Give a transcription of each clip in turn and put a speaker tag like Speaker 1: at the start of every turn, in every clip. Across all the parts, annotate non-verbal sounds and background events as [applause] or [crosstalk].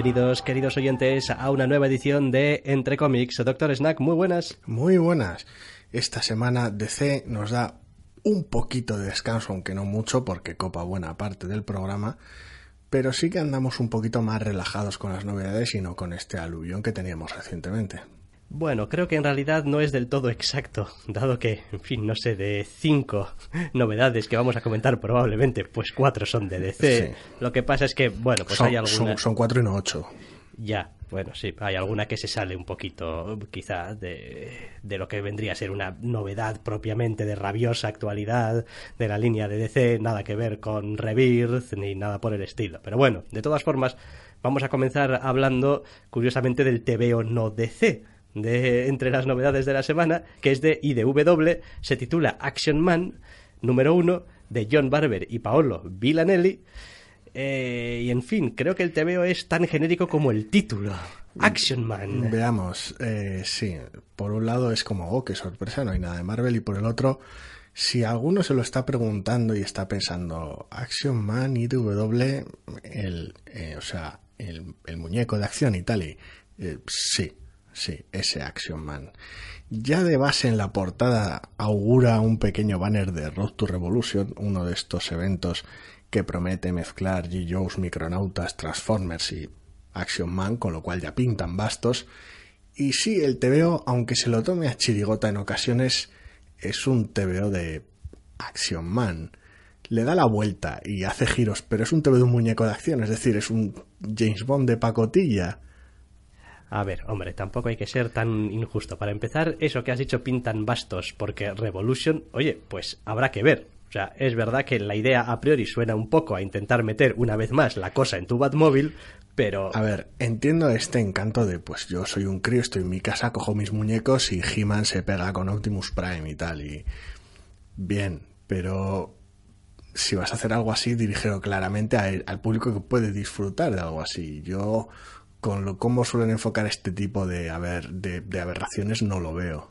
Speaker 1: Bienvenidos, queridos oyentes, a una nueva edición de Entre Cómics. Doctor Snack, muy buenas.
Speaker 2: Muy buenas. Esta semana DC nos da un poquito de descanso, aunque no mucho, porque copa buena parte del programa, pero sí que andamos un poquito más relajados con las novedades y no con este aluvión que teníamos recientemente.
Speaker 1: Bueno, creo que en realidad no es del todo exacto, dado que, en fin, no sé, de cinco novedades que vamos a comentar probablemente, pues cuatro son de DC. Lo que pasa es que, bueno, pues hay algunas...
Speaker 2: Son, cuatro y no ocho.
Speaker 1: Ya, bueno, sí, hay alguna que se sale un poquito, quizá, de, de, lo que vendría a ser una novedad propiamente de rabiosa actualidad de la línea de DC, nada que ver con Rebirth ni nada por el estilo. Pero bueno, de todas formas, vamos a comenzar hablando, curiosamente, del TVO no DC de entre las novedades de la semana, que es de IDW, se titula Action Man número uno de John Barber y Paolo Villanelli. Eh, y en fin, creo que el TVO es tan genérico como el título. Action Man.
Speaker 2: Veamos, eh, sí, por un lado es como, oh, qué sorpresa, no hay nada de Marvel, y por el otro, si alguno se lo está preguntando y está pensando, Action Man, IDW, el, eh, o sea, el, el, muñeco de acción y tal, y sí, Sí, ese Action Man. Ya de base en la portada augura un pequeño banner de Road to Revolution, uno de estos eventos que promete mezclar G. Joe's Micronautas, Transformers y Action Man, con lo cual ya pintan bastos. Y sí, el TVO, aunque se lo tome a chirigota en ocasiones, es un TVO de Action Man. Le da la vuelta y hace giros, pero es un TVO de un muñeco de acción, es decir, es un James Bond de pacotilla
Speaker 1: a ver, hombre, tampoco hay que ser tan injusto. Para empezar, eso que has dicho pintan bastos, porque Revolution, oye, pues habrá que ver. O sea, es verdad que la idea a priori suena un poco a intentar meter una vez más la cosa en tu Batmóvil, pero...
Speaker 2: A ver, entiendo este encanto de, pues yo soy un crío, estoy en mi casa, cojo mis muñecos y He-Man se pega con Optimus Prime y tal, y... Bien, pero si vas a hacer algo así, dirígelo claramente al público que puede disfrutar de algo así. Yo con lo, cómo suelen enfocar este tipo de, de, aberraciones no lo veo.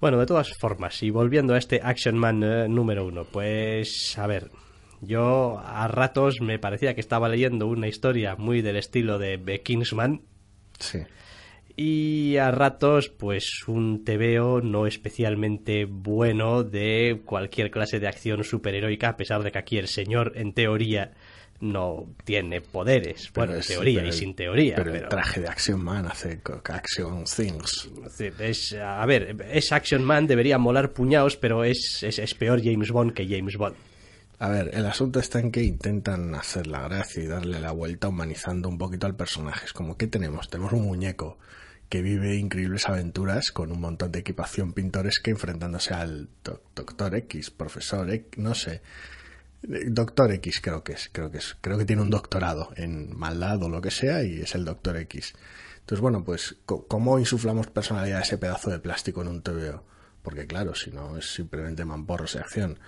Speaker 1: Bueno, de todas formas, y volviendo a este Action Man eh, número uno, pues a ver, yo a ratos me parecía que estaba leyendo una historia muy del estilo de The Kingsman.
Speaker 2: Sí.
Speaker 1: Y a ratos, pues un tebeo no especialmente bueno de cualquier clase de acción superheroica, a pesar de que aquí el señor, en teoría, no tiene poderes. bueno, en teoría y sin teoría.
Speaker 2: Pero, el traje de Action Man hace Action Things.
Speaker 1: Es, a ver, es Action Man, debería molar puñados, pero es, es, peor James Bond que James Bond.
Speaker 2: A ver, el asunto está en que intentan hacer la gracia y darle la vuelta humanizando un poquito al personaje. Es como, ¿qué tenemos? Tenemos un muñeco que vive increíbles aventuras con un montón de equipación pintoresca enfrentándose al Doctor X, Profesor X, no sé. Doctor X creo que es, creo que es, creo que tiene un doctorado en maldad o lo que sea y es el Doctor X. Entonces, bueno, pues, ¿cómo insuflamos personalidad a ese pedazo de plástico en un TVO? Porque claro, si no es simplemente mamporros de acción.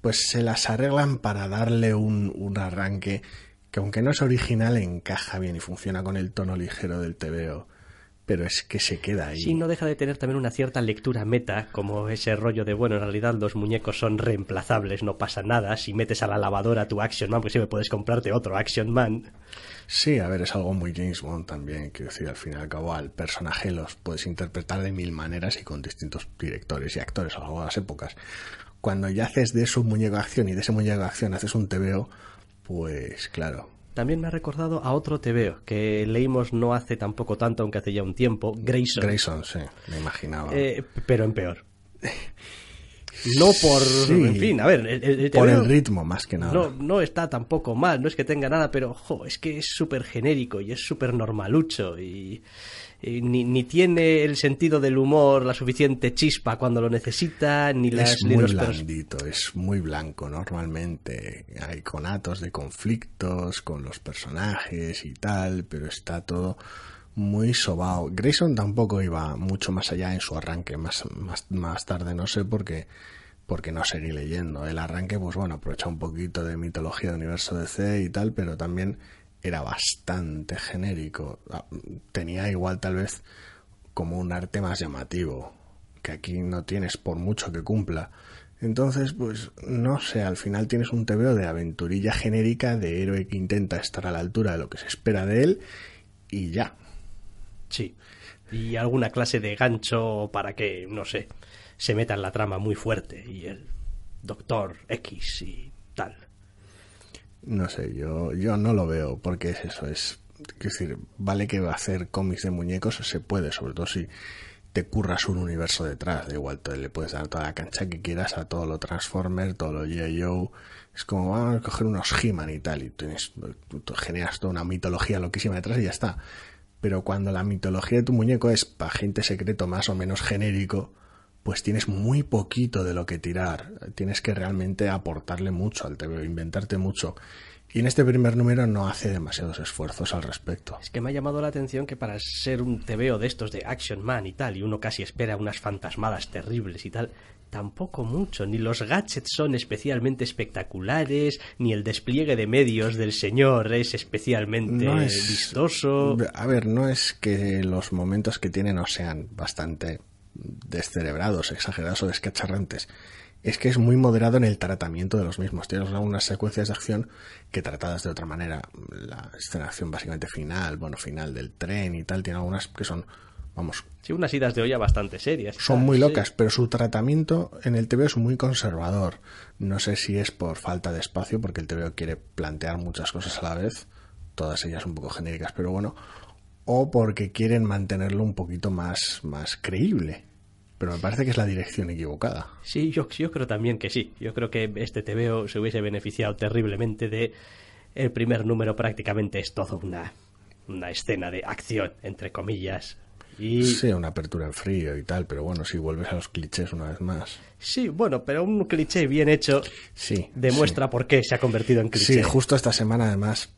Speaker 2: Pues se las arreglan para darle un, un arranque que aunque no es original encaja bien y funciona con el tono ligero del TVO pero es que se queda ahí.
Speaker 1: Sí, no deja de tener también una cierta lectura meta, como ese rollo de, bueno, en realidad los muñecos son reemplazables, no pasa nada, si metes a la lavadora tu Action Man, pues me puedes comprarte otro Action Man.
Speaker 2: Sí, a ver, es algo muy James Bond también, quiero decir, al fin y al cabo al personaje los puedes interpretar de mil maneras y con distintos directores y actores a lo largo de las épocas. Cuando ya haces de eso un muñeco de acción y de ese muñeco de acción haces un TVO, pues claro,
Speaker 1: también me ha recordado a otro TVO que leímos no hace tampoco tanto, aunque hace ya un tiempo, Grayson.
Speaker 2: Grayson, sí, me imaginaba.
Speaker 1: Eh, pero en peor. No por...
Speaker 2: Sí,
Speaker 1: en fin, a ver, el, el
Speaker 2: Por el ritmo, más que nada.
Speaker 1: no, no está tampoco mal, no es que tenga nada, pero jo, es que es súper genérico y es súper normalucho y, y ni, ni tiene el sentido del humor la suficiente chispa cuando lo necesita, ni las
Speaker 2: es
Speaker 1: ni
Speaker 2: muy
Speaker 1: los
Speaker 2: blandito, es muy blanco normalmente. Hay conatos de conflictos con los personajes y tal, pero está todo muy sobao. Grayson tampoco iba mucho más allá en su arranque, más, más, más tarde no sé por qué porque no seguí leyendo. El arranque, pues bueno, aprovecha un poquito de mitología de universo DC y tal, pero también era bastante genérico. Ah, Tenía igual tal vez como un arte más llamativo, que aquí no tienes por mucho que cumpla. Entonces, pues no sé, al final tienes un TVO de aventurilla genérica de héroe que intenta estar a la altura de lo que se espera de él y ya.
Speaker 1: Sí. Y alguna clase de gancho para que, no sé, se meta en la trama muy fuerte y el Doctor X y tal.
Speaker 2: No sé, yo, yo no lo veo porque es eso, es, es decir, vale que va a hacer cómics de muñecos, se puede, sobre todo si te curras un universo detrás, da igual, te le puedes dar toda la cancha que quieras a todo lo Transformer, todo lo G.I. Joe, es como vamos a coger unos He-Man y tal, y tienes, tú generas toda una mitología loquísima detrás y ya está. Pero cuando la mitología de tu muñeco es para gente secreto más o menos genérico, pues tienes muy poquito de lo que tirar. Tienes que realmente aportarle mucho al TV, inventarte mucho. Y en este primer número no hace demasiados esfuerzos al respecto.
Speaker 1: Es que me ha llamado la atención que para ser un TVO de estos de Action Man y tal, y uno casi espera unas fantasmadas terribles y tal, tampoco mucho. Ni los gadgets son especialmente espectaculares, ni el despliegue de medios del señor es especialmente
Speaker 2: No es-
Speaker 1: vistoso.
Speaker 2: A ver, no es que los momentos que tiene no sean bastante descerebrados, exagerados o descacharrantes. Es que es muy moderado en el tratamiento de los mismos. Tienes algunas secuencias de acción que tratadas de otra manera. La escenación básicamente final, bueno, final del tren y tal, tiene algunas que son, vamos,
Speaker 1: Sí, unas idas de olla bastante serias.
Speaker 2: son muy
Speaker 1: sí.
Speaker 2: locas, pero su tratamiento en el TVO es muy conservador. No sé si es por falta de espacio, porque el TVO quiere plantear muchas cosas a la vez, todas ellas un poco genéricas, pero bueno, o porque quieren mantenerlo un poquito más, más creíble. Pero me parece que es la dirección equivocada.
Speaker 1: Sí, yo, yo creo también que sí. Yo creo que este TVO se hubiese beneficiado terriblemente de... El primer número prácticamente es todo una, una escena de acción, entre comillas. Y
Speaker 2: Sí, una apertura en frío y tal, pero bueno, si vuelves a los clichés una vez más.
Speaker 1: Sí, bueno, pero un cliché bien hecho
Speaker 2: Sí.
Speaker 1: demuestra por qué se ha convertido en cliché.
Speaker 2: Sí, justo esta semana además,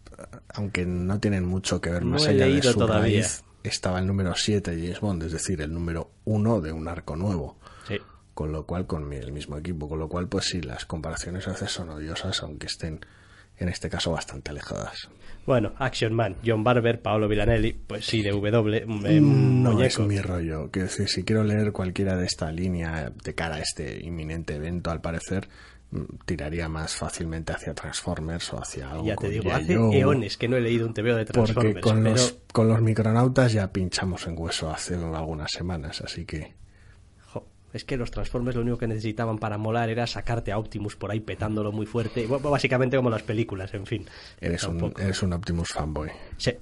Speaker 2: aunque no tienen mucho que ver más allá de su
Speaker 1: todavía.
Speaker 2: raíz, estaba el número 7 de James Bond, es decir, el número 1 de un arco nuevo.
Speaker 1: Sí.
Speaker 2: Con lo cual, con el mismo equipo, con lo cual, pues sí, las comparaciones a veces son odiosas, aunque estén en este caso bastante alejadas.
Speaker 1: Bueno, Action Man, John Barber, Paolo Villanelli, pues sí, de W, eh,
Speaker 2: no
Speaker 1: muñeco.
Speaker 2: es mi rollo. Quiero decir, si quiero leer cualquiera de esta línea de cara a este inminente evento, al parecer, mm, tiraría más fácilmente hacia Transformers o hacia algo
Speaker 1: Ya te digo, hace eones que no he leído un TVO de
Speaker 2: Porque
Speaker 1: Transformers,
Speaker 2: con
Speaker 1: pero
Speaker 2: los, con los micronautas ya pinchamos en hueso hace algunas semanas, así que
Speaker 1: jo, es que los Transformers lo único que necesitaban para molar era sacarte a Optimus por ahí petándolo muy fuerte, básicamente como las películas, en fin.
Speaker 2: eres un,
Speaker 1: Tampoco-
Speaker 2: eres un Optimus fanboy.
Speaker 1: Sí,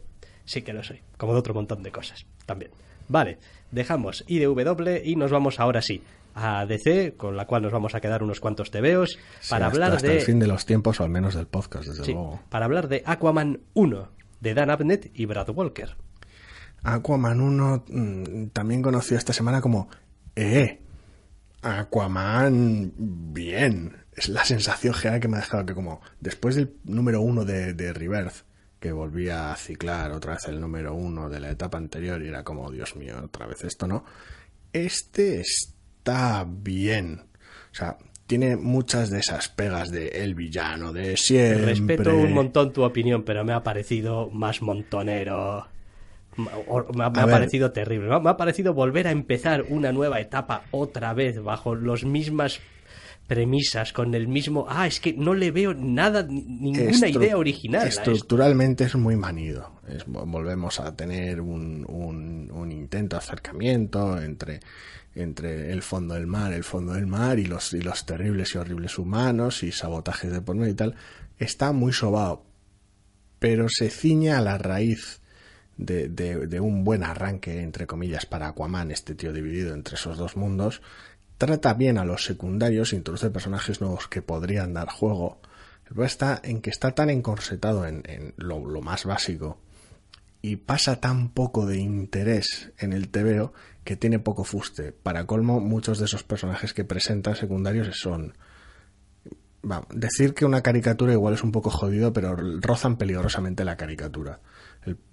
Speaker 1: sí que lo soy, como de otro montón de cosas también. Vale, dejamos IDW y nos vamos ahora sí a DC, con la cual nos vamos a quedar unos cuantos
Speaker 2: Sí,
Speaker 1: para
Speaker 2: hasta,
Speaker 1: hablar
Speaker 2: hasta
Speaker 1: de
Speaker 2: el fin de los tiempos, o al menos del podcast, desde
Speaker 1: sí,
Speaker 2: luego.
Speaker 1: para hablar de Aquaman 1 de Dan Abnett y Brad Walker.
Speaker 2: Aquaman 1, mm, también conocido esta semana como Eh, Aquaman bien. Es la sensación general que me ha dejado que como después del número 1 de, de Rebirth, que volvía a ciclar otra vez el número 1 de la etapa anterior y era como, Dios mío, otra vez esto, ¿no? Este está bien. O sea, tiene muchas de esas pegas de el villano de siempre.
Speaker 1: Respeto un montón tu opinión, pero me ha parecido más montonero. Me ha, me
Speaker 2: ver.
Speaker 1: parecido terrible. Me ha, me ha parecido volver a empezar una nueva etapa otra vez bajo las mismas premisas, con el mismo... Ah, es que no le veo nada, ni- ninguna
Speaker 2: Estru-
Speaker 1: idea original.
Speaker 2: Estructuralmente es muy manido. Es- volvemos a tener un, un- un intento de acercamiento entre, entre el fondo del mar, el fondo del mar y los, y los terribles y horribles humanos y sabotajes de por medio y tal. Está muy sobado, pero se ciña a la raíz de, de- un buen arranque, entre comillas, para Aquaman, este tío dividido entre esos dos mundos, trata bien a los secundarios, introduce personajes nuevos que podrían dar juego. Problema está en que está tan encorsetado en, en lo, lo, más básico y pasa tan poco de interés en el TVO que tiene poco fuste. Para colmo, muchos de esos personajes que presenta secundarios son... Decir que una caricatura igual es un poco jodido, pero rozan peligrosamente la caricatura.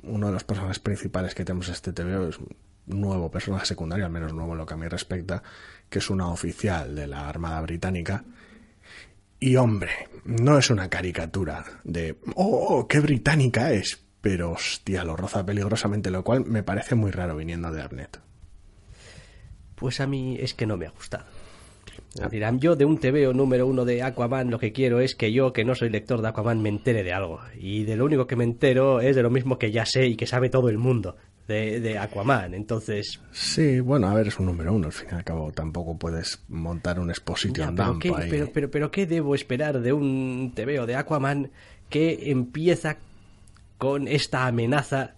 Speaker 2: Uno de los personajes principales que tenemos en este TVO es un nuevo personaje secundario, al menos nuevo lo que a mí respecta, que es una oficial de la Armada Británica. Y hombre, no es una caricatura de, oh, qué británica es, pero hostia, lo roza peligrosamente, lo cual me parece muy raro viniendo de Arnet.
Speaker 1: Pues a mí es que no me ha gustado. Dirán, yo de un TVO número uno de Aquaman lo que quiero es que yo, que no soy lector de Aquaman, me entere de algo. Y de lo único que me entero es de lo mismo que ya sé y que sabe todo el mundo de, de Aquaman. Entonces...
Speaker 2: Sí, bueno, a ver, es un número uno. Al fin y al cabo tampoco puedes montar un
Speaker 1: pero, ¿qué,
Speaker 2: ahí.
Speaker 1: pero, pero, pero ¿qué debo esperar de un TVO de Aquaman que empieza con esta amenaza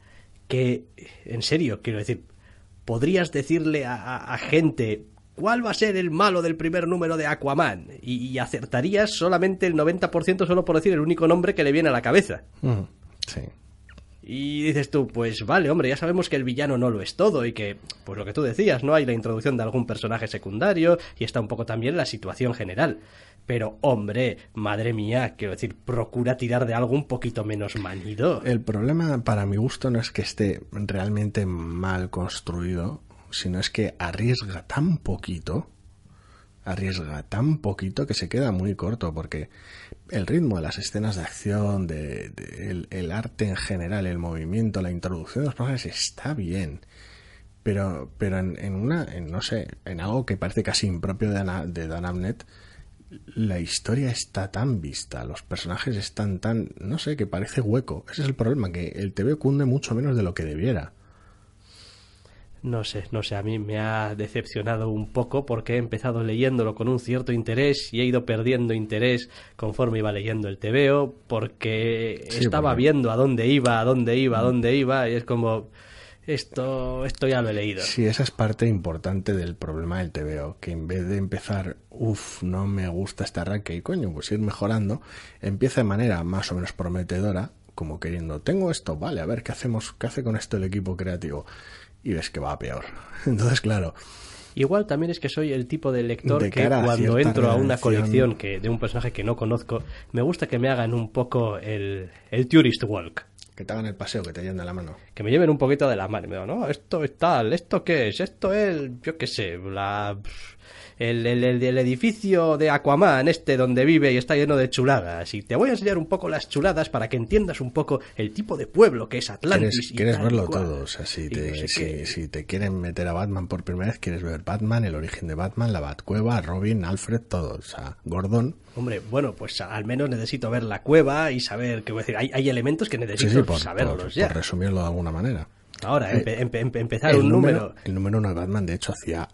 Speaker 1: que, en serio, quiero decir, podrías decirle a, a, gente cuál va a ser el malo del primer número de Aquaman y, y acertarías solamente el 90% solo por decir el único nombre que le viene a la cabeza.
Speaker 2: Mm, sí.
Speaker 1: Y dices tú, pues vale, hombre, ya sabemos que el villano no lo es todo y que, pues lo que tú decías, ¿no? Hay la introducción de algún personaje secundario y está un poco también la situación general. Pero, hombre, madre mía, quiero decir, procura tirar de algo un poquito menos manido.
Speaker 2: El problema, para mi gusto, no es que esté realmente mal construido, sino es que arriesga tan poquito, arriesga tan poquito que se queda muy corto, porque el ritmo de las escenas de acción, de, el, arte en general, el movimiento, la introducción de los personajes está bien. Pero, pero en, en una, en, no sé, en algo que parece casi impropio de, Ana, de Dan Abnett, la historia está tan vista, los personajes están tan, no sé, que parece hueco. Ese es el problema, que el TV cunde mucho menos de lo que debiera.
Speaker 1: No sé, no sé, a mí me ha decepcionado un poco porque he empezado leyéndolo con un cierto interés y he ido perdiendo interés conforme iba leyendo el TVO porque sí, estaba viendo a dónde iba, a dónde iba, a dónde iba y es como esto, esto ya lo he leído.
Speaker 2: Sí, esa es parte importante del problema del TVO, que en vez de empezar, uff, no me gusta este arranque y coño, pues ir mejorando, empieza de manera más o menos prometedora, como queriendo, tengo esto, vale, a ver qué hacemos, qué hace con esto el equipo creativo y ves que va a peor. [laughs] Entonces, claro.
Speaker 1: Igual también es que soy el tipo de lector de que cuando a entro a una colección que, de un personaje que no conozco, me gusta que me hagan un poco el, el tourist walk.
Speaker 2: Que te hagan el paseo, que te lleven de la mano.
Speaker 1: Que me lleven un poquito de la mano. Me digo, no, esto es tal, esto qué es, esto es, yo qué sé, la el, el, el, el, edificio de Aquaman, este donde vive y está lleno de chuladas. Y te voy a enseñar un poco las chuladas para que entiendas un poco el tipo de pueblo que es Atlantis.
Speaker 2: Quieres, quieres verlo todo. O sea, si te, no sé si, si, te quieren meter a Batman por primera vez, quieres ver Batman, el origen de Batman, la Batcueva, Robin, Alfred, todo. O sea, Gordon.
Speaker 1: Hombre, bueno, pues al menos necesito ver la cueva y saber qué voy a decir. Hay, hay elementos que necesito sí, sí, por, saberlos
Speaker 2: por,
Speaker 1: ya.
Speaker 2: Por resumirlo de alguna manera.
Speaker 1: Ahora, empe, empe, empezar un número, número.
Speaker 2: El número uno de Batman, de hecho, hacía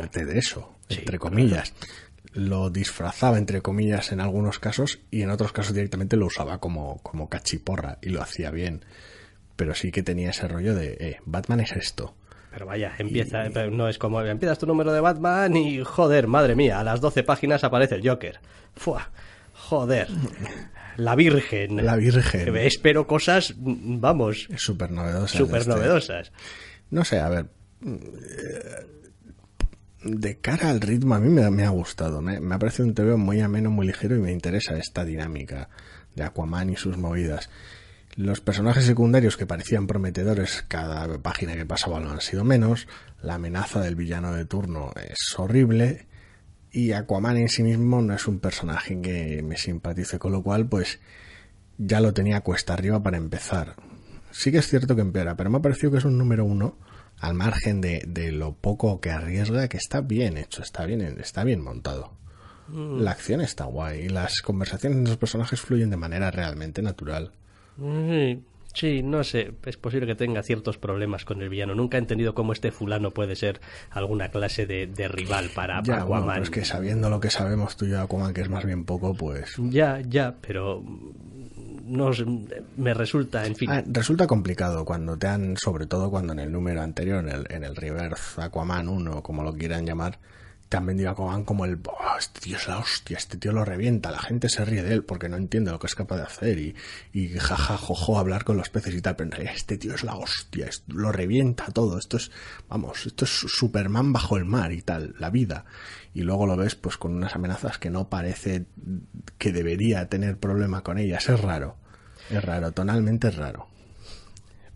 Speaker 2: parte de eso sí, entre comillas. Claro. Lo disfrazaba, entre comillas, en algunos casos y en otros casos directamente lo usaba como, como cachiporra y lo hacía bien. Pero sí que tenía ese rollo de, eh, Batman es esto.
Speaker 1: Pero vaya, empieza, y... no es como, empiezas tu número de Batman y joder, madre mía, a las 12 páginas aparece el Joker. Fua, joder. La Virgen.
Speaker 2: La Virgen.
Speaker 1: Espero cosas, vamos.
Speaker 2: Súper novedosas.
Speaker 1: Súper novedosas.
Speaker 2: Este. No sé, a ver de cara al ritmo a mí me, ha gustado. Me, me, ha parecido un TV muy ameno, muy ligero y me interesa esta dinámica de Aquaman y sus movidas. Los personajes secundarios que parecían prometedores cada página que pasaba lo han sido menos. La amenaza del villano de turno es horrible. Y Aquaman en sí mismo no es un personaje que me simpatice, con lo cual pues ya lo tenía cuesta arriba para empezar. Sí que es cierto que empeora, pero me ha parecido que es un número uno al margen de, de, lo poco que arriesga, que está bien hecho, está bien, está bien montado. Mm. La acción está guay y las conversaciones entre los personajes fluyen de manera realmente natural.
Speaker 1: Sí, sí, no sé, es posible que tenga ciertos problemas con el villano. Nunca he entendido cómo este fulano puede ser alguna clase de, de rival para
Speaker 2: ya,
Speaker 1: Aquaman.
Speaker 2: Bueno, es que sabiendo lo que sabemos tú y Aquaman, que es más bien poco, pues...
Speaker 1: Ya, ya, pero no me resulta, en fin.
Speaker 2: Ah, resulta complicado cuando te han, sobre todo cuando en el número anterior, en el, en el Reverse Aquaman 1, como lo quieran llamar, te han vendido a Aquaman como el, "Buah, este tío es la hostia, este tío lo revienta, la gente se ríe de él porque no entiende lo que es capaz de hacer y, y jaja, jojo, hablar con los peces y tal, pero en realidad este tío es la hostia, lo revienta todo, esto es, vamos, esto es Superman bajo el mar y tal, la vida. Y luego lo ves pues con unas amenazas que no parece que debería tener problema con ellas, es raro, es raro, tonalmente es raro.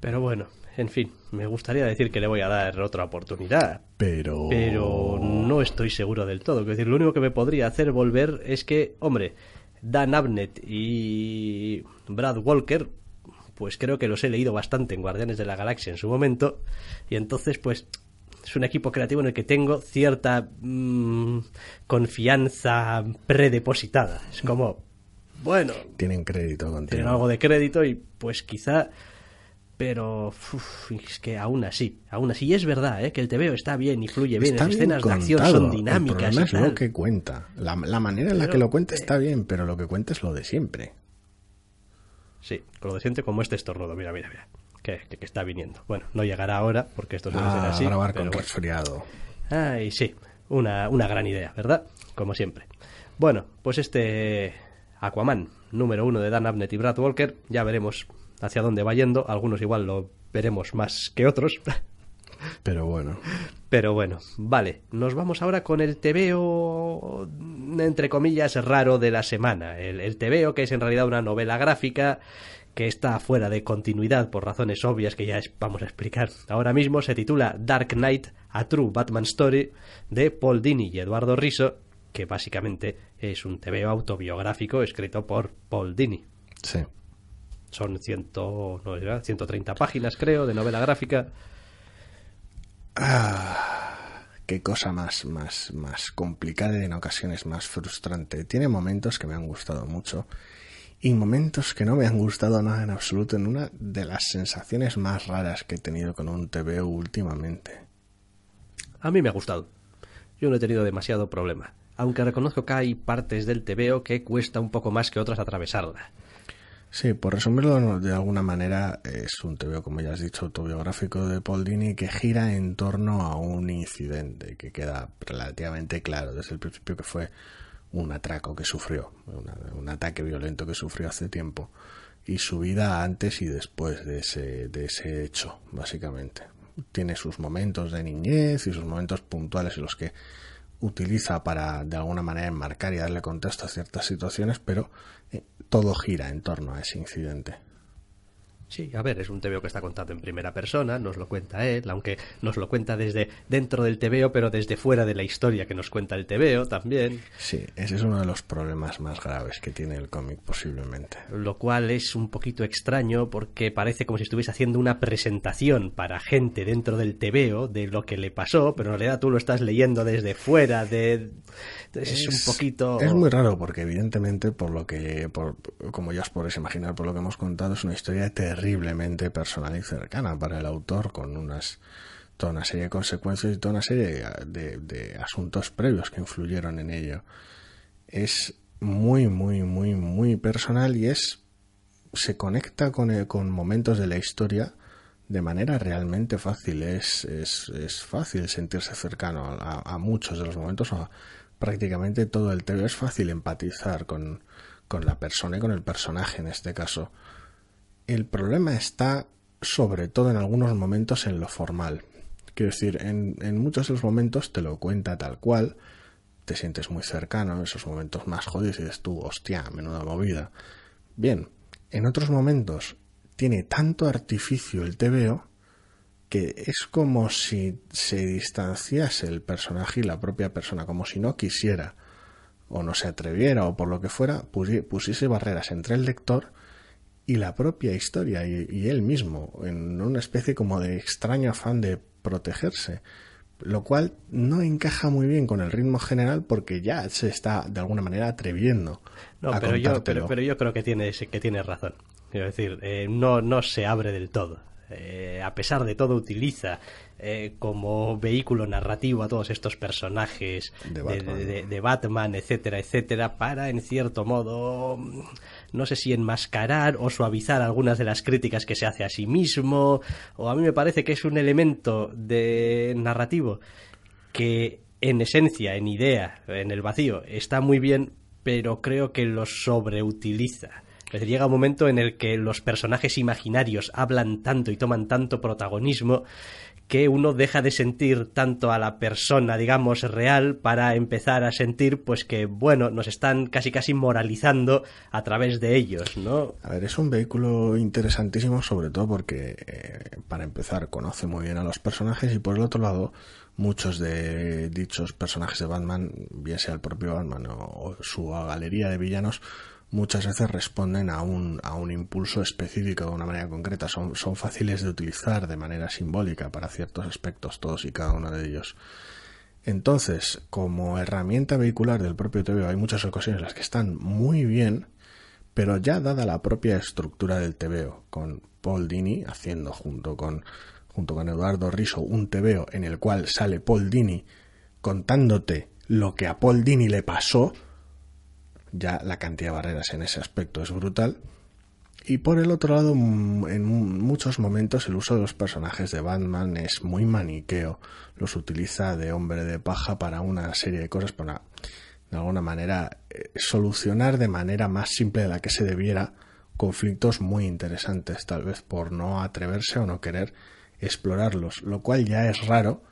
Speaker 1: Pero bueno, en fin, me gustaría decir que le voy a dar otra oportunidad,
Speaker 2: Pero...
Speaker 1: pero no estoy seguro del todo. Es decir, lo único que me podría hacer volver es que, hombre, Dan Abnett y Brad Walker, pues creo que los he leído bastante en Guardianes de la Galaxia en su momento, y entonces, pues, es un equipo creativo en el que tengo cierta mm, confianza predepositada. Es como, bueno,
Speaker 2: Tienen crédito contigo.
Speaker 1: tienen algo de crédito y pues quizá pero uf, es que aún así aún así y es verdad ¿eh? que el TVO está bien y fluye bien
Speaker 2: Está
Speaker 1: las
Speaker 2: bien
Speaker 1: escenas de acción son dinámicas
Speaker 2: El
Speaker 1: y
Speaker 2: es
Speaker 1: tal.
Speaker 2: lo que cuenta. La, la manera en la que lo cuenta
Speaker 1: eh,
Speaker 2: está bien, pero lo que cuenta es lo de siempre.
Speaker 1: sí con lo de siente como este estornudo mira mira mira que, está viniendo bueno no llegará ahora porque esto suele ser
Speaker 2: Ah,
Speaker 1: así
Speaker 2: grabar con
Speaker 1: bueno.
Speaker 2: resfriado.
Speaker 1: Ay, sí, una, una gran idea, ¿verdad? Como siempre. Bueno, pues este Aquaman, número uno de Dan Abnett y Brad Walker, ya veremos hacia dónde va yendo. Algunos igual lo veremos más que otros. [laughs]
Speaker 2: Pero bueno.
Speaker 1: Pero bueno, vale, nos vamos ahora con el tebeo, entre comillas, raro de la semana. El, el tebeo, que es en realidad una novela gráfica que está fuera de continuidad por razones obvias que ya vamos a explicar ahora mismo, se titula Dark Knight, A True Batman Story, de Paul Dini y Eduardo Riso, que básicamente es un tebeo autobiográfico escrito por Paul Dini.
Speaker 2: Sí.
Speaker 1: Son ciento, no, era 130 páginas, creo, de novela gráfica.
Speaker 2: Qué cosa más, más, más complicada y en ocasiones más frustrante. Tiene momentos que me han gustado mucho y momentos que no me han gustado nada en absoluto en una de las sensaciones más raras que he tenido con un TVO últimamente.
Speaker 1: A mí me ha gustado. Yo no he tenido demasiado problema. Aunque reconozco que hay partes del TVO que cuesta un poco más que otras atravesarla.
Speaker 2: Sí, por resumirlo de alguna manera, es un TVO, como ya has dicho, autobiográfico de Paul Dini que gira en torno a un incidente que queda relativamente claro desde el principio que fue un atraco que sufrió, un ataque violento que sufrió hace tiempo y su vida antes y después de ese, de ese hecho, básicamente. Tiene sus momentos de niñez y sus momentos puntuales en los que utiliza para de alguna manera enmarcar y darle contexto a ciertas situaciones, pero eh, todo gira en torno a ese incidente.
Speaker 1: Sí, a ver, es un TVO que está contado en primera persona, nos lo cuenta él, aunque nos lo cuenta desde dentro del TVO, pero desde fuera de la historia que nos cuenta el TVO también.
Speaker 2: Sí, ese es uno de los problemas más graves que tiene el cómic posiblemente.
Speaker 1: Lo cual es un poquito extraño porque parece como si estuviese haciendo una presentación para gente dentro del TVO de lo que le pasó, pero en realidad tú lo estás leyendo desde fuera de... Entonces es, un poquito...
Speaker 2: Es muy raro porque evidentemente, por lo que, por, como ya os podéis imaginar, por lo que hemos contado, es una historia terriblemente personal y cercana para el autor, con unas toda una serie de consecuencias y toda una serie de, asuntos previos que influyeron en ello. Es muy, muy, muy, muy personal y es se conecta con, el- con momentos de la historia de manera realmente fácil. Es, es, es fácil sentirse cercano a, muchos de los momentos, prácticamente todo el TV. Es fácil empatizar con, con la persona y con el personaje en este caso. El problema está sobre todo en algunos momentos en lo formal. Quiero decir, en, muchos de los momentos te lo cuenta tal cual, te sientes muy cercano, en esos momentos más jodidos y dices tú, hostia, menuda movida. Bien, en otros momentos tiene tanto artificio el TVO que es como si se distanciase el personaje y la propia persona, como si no quisiera o no se atreviera o por lo que fuera, pusi- pusiese barreras entre el lector y la propia historia y, y él mismo, en una especie como de extraño afán de protegerse, lo cual no encaja muy bien con el ritmo general porque ya se está de alguna manera atreviendo
Speaker 1: No,
Speaker 2: a
Speaker 1: pero yo, pero, pero yo creo que tienes, que tienes razón. Quiero decir, eh, no, no se abre del todo. Eh, a pesar de todo, utiliza eh, como vehículo narrativo a todos estos personajes
Speaker 2: De Batman.
Speaker 1: de- de- de Batman, etcétera, etcétera, para, en cierto modo, no sé si enmascarar o suavizar algunas de las críticas que se hace a sí mismo, o a mí me parece que es un elemento de narrativo que en esencia, en idea, en el vacío, está muy bien, pero creo que lo sobreutiliza. Es decir, llega un momento en el que los personajes imaginarios hablan tanto y toman tanto protagonismo que uno deja de sentir tanto a la persona, digamos, real para empezar a sentir, pues que, bueno, nos están casi casi moralizando a través de ellos, ¿no?
Speaker 2: A ver, es un vehículo interesantísimo, sobre todo porque, eh, para empezar, conoce muy bien a los personajes y por el otro lado, muchos de dichos personajes de Batman, bien sea el propio Batman o su galería de villanos, muchas veces responden a un, a un impulso específico de una manera concreta. Son, son fáciles de utilizar de manera simbólica para ciertos aspectos, todos y cada uno de ellos. Entonces, como herramienta vehicular del propio TVO hay muchas ocasiones en las que están muy bien, pero ya dada la propia estructura del TVO, con Paul Dini haciendo junto con, junto con Eduardo Riso un TVO en el cual sale Paul Dini contándote lo que a Paul Dini le pasó, ya la cantidad de barreras en ese aspecto es brutal. Y por el otro lado, en muchos momentos el uso de los personajes de Batman es muy maniqueo. Los utiliza de hombre de paja para una serie de cosas, para de alguna manera eh, solucionar de manera más simple de la que se debiera conflictos muy interesantes, tal vez por no atreverse o no querer explorarlos, lo cual ya es raro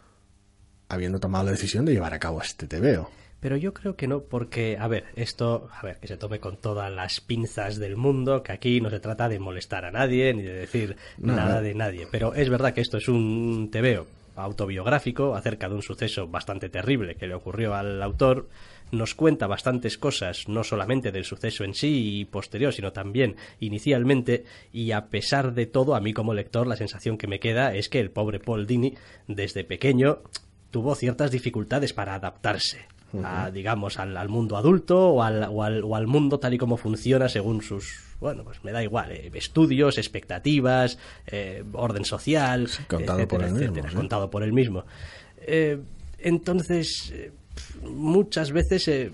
Speaker 2: habiendo tomado la decisión de llevar a cabo este TVO.
Speaker 1: Pero yo creo que no, porque, a ver, esto, a ver, que se tome con todas las pinzas del mundo, que aquí no se trata de molestar a nadie ni de decir nada de nadie. Pero es verdad que esto es un tebeo autobiográfico acerca de un suceso bastante terrible que le ocurrió al autor. Nos cuenta bastantes cosas, no solamente del suceso en sí y posterior, sino también inicialmente, y a pesar de todo, a mí como lector la sensación que me queda es que el pobre Paul Dini, desde pequeño, tuvo ciertas dificultades para adaptarse digamos, al, mundo adulto o al, o, al, mundo tal y como funciona según sus, bueno, pues me da igual, eh, estudios, expectativas, eh, orden social,
Speaker 2: contado por mismo,
Speaker 1: contado por él mismo. Eh, entonces, muchas veces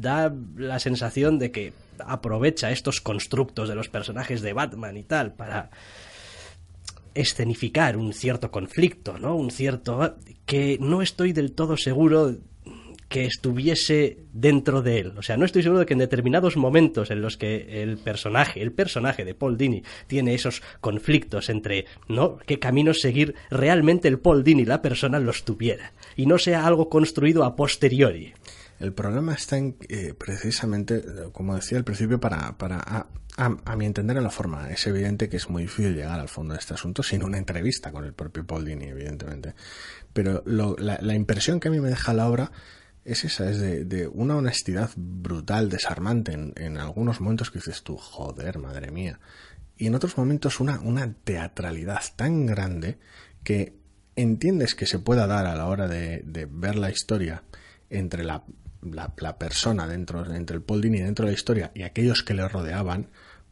Speaker 1: da la sensación de que aprovecha estos constructos de los personajes de Batman y tal para escenificar un cierto conflicto, ¿no? Un cierto que no estoy del todo seguro que estuviese dentro de él. O sea, no estoy seguro de que en determinados momentos en los que el personaje, el personaje de Paul Dini, tiene esos conflictos entre, ¿no? qué caminos seguir, realmente el Paul Dini, la persona, los tuviera. Y no sea algo construido a posteriori.
Speaker 2: El problema está en, eh, precisamente, como decía al principio, para, para a, a, mi entender en la forma. Es evidente que es muy difícil llegar al fondo de este asunto sin una entrevista con el propio Paul Dini, evidentemente. Pero la, la impresión que a mí me deja la obra es esa, es de, una honestidad brutal, desarmante en, algunos momentos que dices tú, joder, madre mía. Y en otros momentos una, una teatralidad tan grande que entiendes que se pueda dar a la hora de, ver la historia entre la, la, persona dentro, entre el Paul Dini dentro de la historia y aquellos que le rodeaban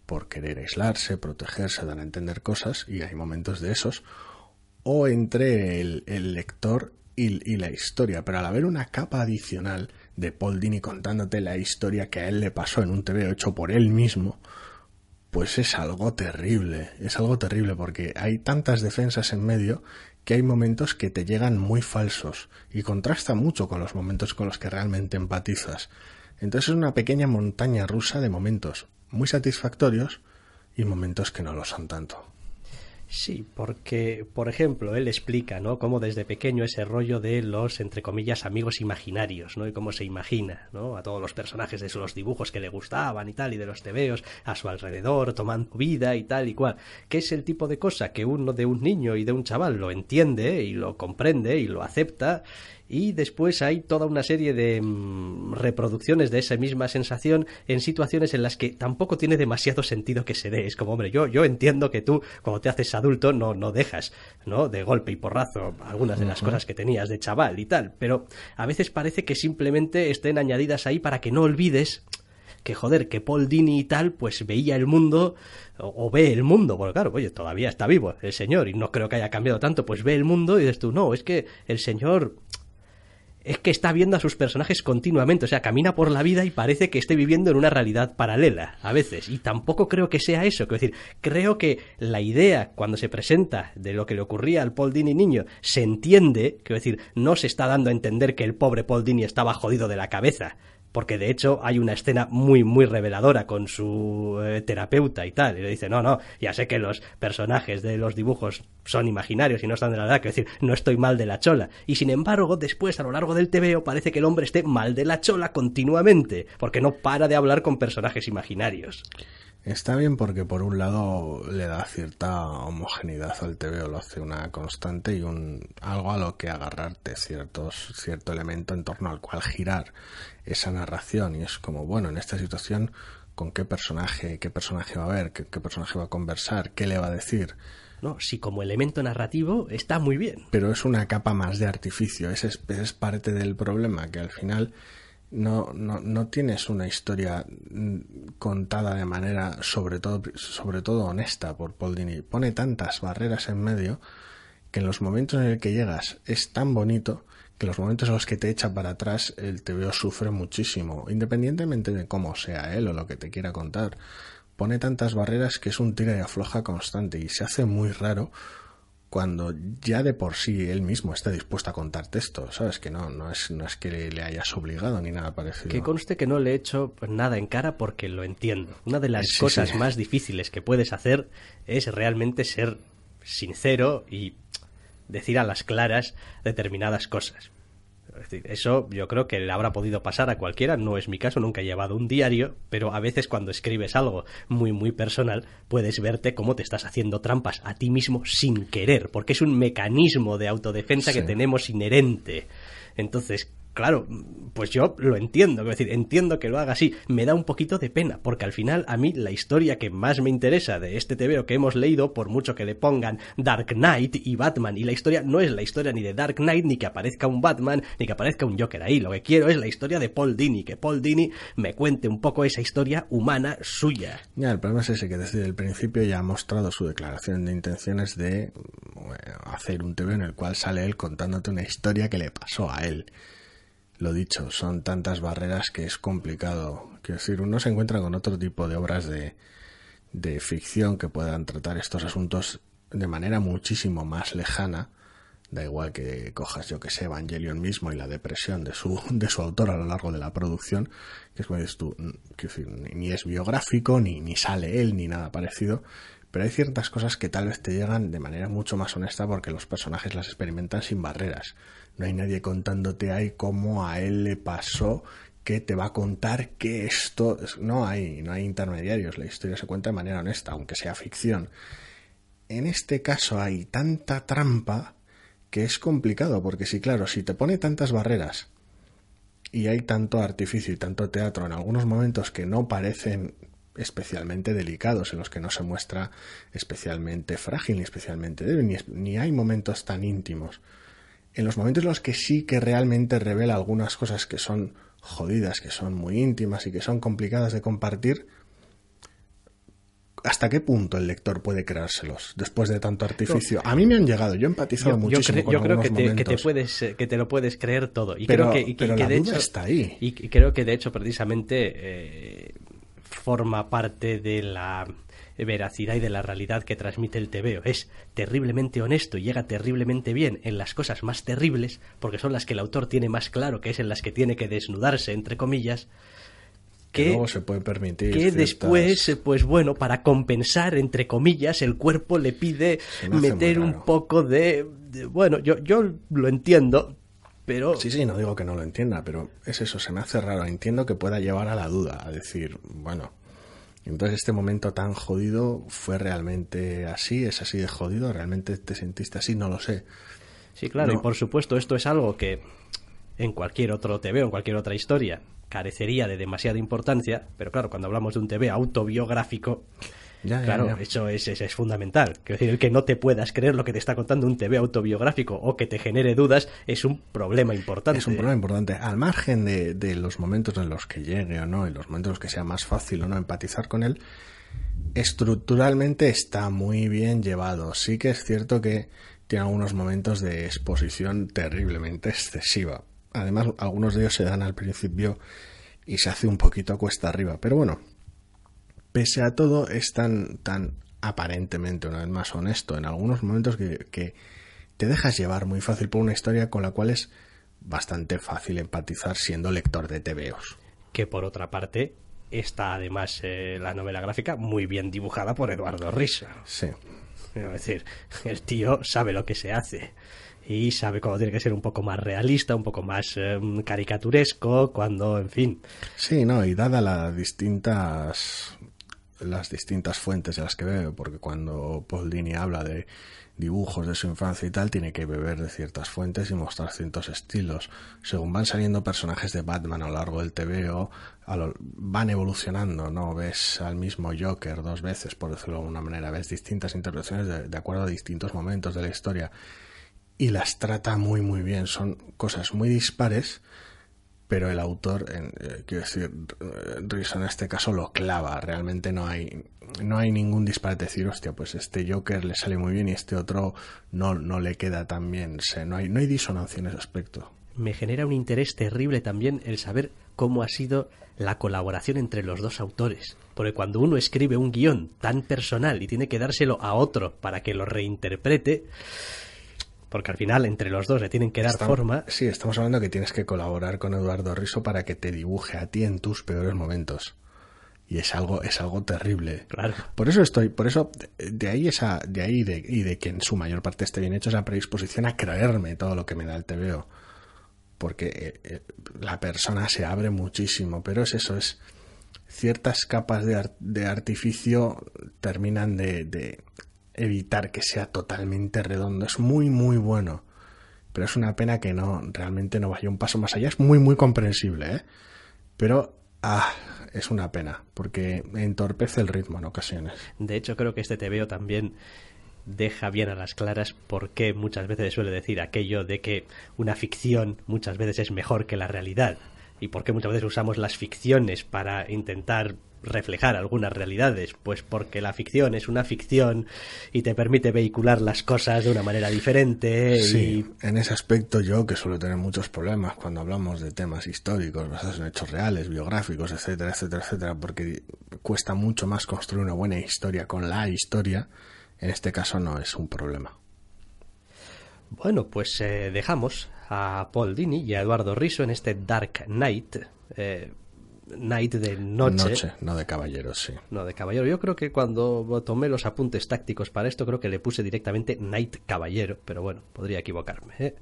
Speaker 2: por querer aislarse, protegerse, dar a entender cosas, y hay momentos de esos, o entre el, el lector y, la historia, pero al haber una capa adicional de Paul Dini contándote la historia que a él le pasó en un TV hecho por él mismo, pues es algo terrible, es algo terrible porque hay tantas defensas en medio que hay momentos que te llegan muy falsos y contrasta mucho con los momentos con los que realmente empatizas. Entonces es una pequeña montaña rusa de momentos muy satisfactorios y momentos que no lo son tanto.
Speaker 1: Sí, porque, por ejemplo, él explica, ¿no? Cómo desde pequeño ese rollo de los, entre comillas, amigos imaginarios, ¿no? Y cómo se imagina, ¿no? A todos los personajes de los dibujos que le gustaban y tal, y de los tebeos a su alrededor, tomando vida y tal y cual. Que es el tipo de cosa que uno de un niño y de un chaval lo entiende y lo comprende y lo acepta y después hay toda una serie de mm, reproducciones de esa misma sensación en situaciones en las que tampoco tiene demasiado sentido que se dé. Es como, hombre, yo, yo entiendo que tú, cuando te haces adulto, no, no dejas, ¿no? De golpe y porrazo algunas de las cosas que tenías de chaval y tal, pero a veces parece que simplemente estén añadidas ahí para que no olvides que joder, que Paul Dini y tal, pues veía el mundo o, ve el mundo, porque claro, oye, todavía está vivo el señor y no creo que haya cambiado tanto, pues ve el mundo y dices tú, no, es que el señor es que está viendo a sus personajes continuamente, o sea, camina por la vida y parece que esté viviendo en una realidad paralela, a veces, y tampoco creo que sea eso, quiero decir, creo que la idea cuando se presenta de lo que le ocurría al Paul Dini niño se entiende, quiero decir, no se está dando a entender que el pobre Paul Dini estaba jodido de la cabeza, porque de hecho hay una escena muy muy reveladora con su eh, terapeuta y tal y le dice no no ya sé que los personajes de los dibujos son imaginarios y no están de la verdad quiero decir no estoy mal de la chola y sin embargo después a lo largo del TVO parece que el hombre esté mal de la chola continuamente porque no para de hablar con personajes imaginarios
Speaker 2: Está bien porque por un lado le da cierta homogeneidad al TVO, lo hace una constante y un algo a lo que agarrarte, ciertos, cierto elemento en torno al cual girar esa narración y es como, bueno, en esta situación, ¿con qué personaje, qué personaje va a ver, qué, qué personaje va a conversar, qué le va a decir?
Speaker 1: No, sí, como elemento narrativo está muy bien.
Speaker 2: Pero es una capa más de artificio, ese es, es parte del problema, que al final no, no, no tienes una historia mm, contada de manera sobre todo, sobre todo honesta por Paul Dini. Pone tantas barreras en medio que en los momentos en el que llegas es tan bonito que los momentos en los que te echa para atrás el TVO sufre muchísimo, independientemente de cómo sea él o lo que te quiera contar. Pone tantas barreras que es un tira y afloja constante y se hace muy raro cuando ya de por sí él mismo está dispuesto a contarte esto, ¿sabes? Que no, no es, no es que le hayas obligado ni nada parecido.
Speaker 1: Que conste que no le he hecho nada en cara porque lo entiendo. Una de las
Speaker 2: Sí,
Speaker 1: cosas
Speaker 2: sí.
Speaker 1: más difíciles que puedes hacer es realmente ser sincero y decir a las claras determinadas cosas. Es decir, eso yo creo que le habrá podido pasar a cualquiera, no es mi caso, nunca he llevado un diario, pero a veces cuando escribes algo muy muy personal puedes verte cómo te estás haciendo trampas a ti mismo sin querer, porque es un mecanismo de autodefensa que tenemos inherente. Entonces, claro, pues yo lo entiendo, quiero decir, entiendo que lo haga así. Me da un poquito de pena, porque al final a mí la historia que más me interesa de este TVO que hemos leído, por mucho que le pongan Dark Knight y Batman, y la historia no es la historia ni de Dark Knight, ni que aparezca un Batman, ni que aparezca un Joker ahí. Lo que quiero es la historia de Paul Dini, que Paul Dini me cuente un poco esa historia humana suya.
Speaker 2: Ya, el problema es ese que desde el principio ya ha mostrado su declaración de intenciones de hacer un TV en el cual sale él contándote una historia que le pasó a él. Lo dicho, son tantas barreras que es complicado. Quiero decir, uno se encuentra con otro tipo de obras de, de ficción que puedan tratar estos asuntos de manera muchísimo más lejana. Da igual que cojas, yo que sé, Evangelion mismo y la depresión de su, de su autor a lo largo de la producción, que es como dices tú, ni, ni es biográfico, ni, ni sale él, ni nada parecido, pero hay ciertas cosas que tal vez te llegan de manera mucho más honesta porque los personajes las experimentan sin barreras. No hay nadie contándote ahí cómo a él le pasó que te va a contar que esto no hay no hay intermediarios la historia se cuenta de manera honesta aunque sea ficción en este caso hay tanta trampa que es complicado porque si claro si te pone tantas barreras y hay tanto artificio y tanto teatro en algunos momentos que no parecen especialmente delicados, en los que no se muestra especialmente frágil ni especialmente débil, ni, ni hay momentos tan íntimos. En los momentos en los que sí que realmente revela algunas cosas que son jodidas, que son muy íntimas y que son complicadas de compartir, ¿hasta qué punto el lector puede creárselos después de tanto artificio? A mí me han llegado, yo he empatizado
Speaker 1: Yo, yo
Speaker 2: muchísimo
Speaker 1: cre-
Speaker 2: con
Speaker 1: yo creo que te, que te puedes eh, que te lo puedes creer todo y
Speaker 2: Pero-
Speaker 1: creo que, y que-
Speaker 2: pero
Speaker 1: que
Speaker 2: la
Speaker 1: de
Speaker 2: duda
Speaker 1: hecho
Speaker 2: está ahí.
Speaker 1: y creo que de hecho precisamente eh, forma parte de la veracidad y de la realidad que transmite el TVO. Es terriblemente honesto y llega terriblemente bien en las cosas más terribles, porque son las que el autor tiene más claro, que es en las que tiene que desnudarse, entre comillas,
Speaker 2: que, luego se puede permitir.
Speaker 1: que
Speaker 2: ciertas-
Speaker 1: después, eh, pues bueno, para compensar, entre comillas, el cuerpo le pide meter un poco de, de- Bueno, yo, yo lo entiendo, pero...
Speaker 2: Sí, sí, no digo que no lo entienda, pero es eso, se me hace raro. Entiendo que pueda llevar a la duda, a decir, bueno, entonces este momento tan jodido fue realmente así, es así de jodido, realmente te sentiste así, no lo sé.
Speaker 1: Sí, claro,
Speaker 2: No.
Speaker 1: y por supuesto esto es algo que en cualquier otro TV o en cualquier otra historia carecería de demasiada importancia, pero claro, cuando hablamos de un TV autobiográfico,
Speaker 2: Ya,
Speaker 1: claro,
Speaker 2: ya.
Speaker 1: eso es, es, es fundamental. Quiero decir, el que no te puedas creer lo que te está contando un TV autobiográfico o que te genere dudas es un problema importante.
Speaker 2: Es un problema importante. Al margen de, de los momentos en los que llegue o no, en los momentos en los que sea más fácil o no empatizar con él, estructuralmente está muy bien llevado. Sí que es cierto que tiene algunos momentos de exposición terriblemente excesiva. además algunos de ellos se dan al principio y se hace un poquito cuesta arriba. Pero bueno, pese a todo es tan, tan aparentemente una vez más honesto en algunos momentos que, que te dejas llevar muy fácil por una historia con la cual es bastante fácil empatizar siendo lector de TVOs.
Speaker 1: Que por otra parte está además eh, la novela gráfica muy bien dibujada por Eduardo Riso.
Speaker 2: Sí.
Speaker 1: Es decir, el tío sabe lo que se hace y sabe cómo tiene que ser un poco más realista, un poco más eh, caricaturesco, cuando, en fin.
Speaker 2: Sí, no, y dada las distintas las distintas fuentes de las que bebe, porque cuando Paul Dini habla de dibujos de su infancia y tal, tiene que beber de ciertas fuentes y mostrar ciertos estilos. Según van saliendo personajes de Batman a lo largo del TVO, van evolucionando, ¿no? Ves al mismo Joker dos veces, por decirlo de alguna manera, ves distintas interpretaciones de acuerdo a distintos momentos de la historia y las trata muy muy bien. Son cosas muy dispares, pero el autor, eh, quiero decir, Rizzo en este caso lo clava. Realmente no hay, no hay ningún disparate decir, hostia, pues este Joker le sale muy bien y este otro no, no le queda tan bien. No, hay, no hay disonancia en ese aspecto.
Speaker 1: Me genera un interés terrible también el saber cómo ha sido la colaboración entre los dos autores. Porque cuando uno escribe un guion tan personal y tiene que dárselo a otro para que lo reinterprete, porque al final entre los dos le tienen que dar forma.
Speaker 2: Sí, estamos hablando que tienes que colaborar con Eduardo Riso para que te dibuje a ti en tus peores momentos. Y es algo, es algo terrible.
Speaker 1: Claro.
Speaker 2: Por eso estoy, por eso, de ahí esa, de ahí de, y de que en su mayor parte esté bien hecho esa predisposición a creerme todo lo que me da el TVO. Porque eh, eh, la persona se abre muchísimo, pero es eso, es ciertas capas de, de artificio terminan de, de evitar que sea totalmente redondo. Es muy, muy bueno. Pero es una pena que no, realmente no vaya un paso más allá. Es muy, muy comprensible, ¿eh? Pero, ah, es una pena, porque entorpece el ritmo en ocasiones.
Speaker 1: De hecho, creo que este TVO también deja bien a las claras por qué muchas veces suele decir aquello de que una ficción muchas veces es mejor que la realidad y por qué muchas veces usamos las ficciones para intentar reflejar algunas realidades, pues porque la ficción es una ficción y te permite vehicular las cosas de una manera diferente.
Speaker 2: Sí, en ese aspecto yo que suelo tener muchos problemas cuando hablamos de temas históricos, basados en hechos reales, biográficos, etcétera, etcétera, etcétera, porque cuesta mucho más construir una buena historia con la historia, en este caso no es un problema.
Speaker 1: Bueno, pues eh, dejamos a Paul Dini y a Eduardo Riso en este Dark Knight. Eh, Night de noche.
Speaker 2: Noche, no de caballero, sí.
Speaker 1: No de caballero. Yo creo que cuando tomé los apuntes tácticos para esto, creo que le puse directamente Night Caballero, pero bueno, podría equivocarme. ¿eh?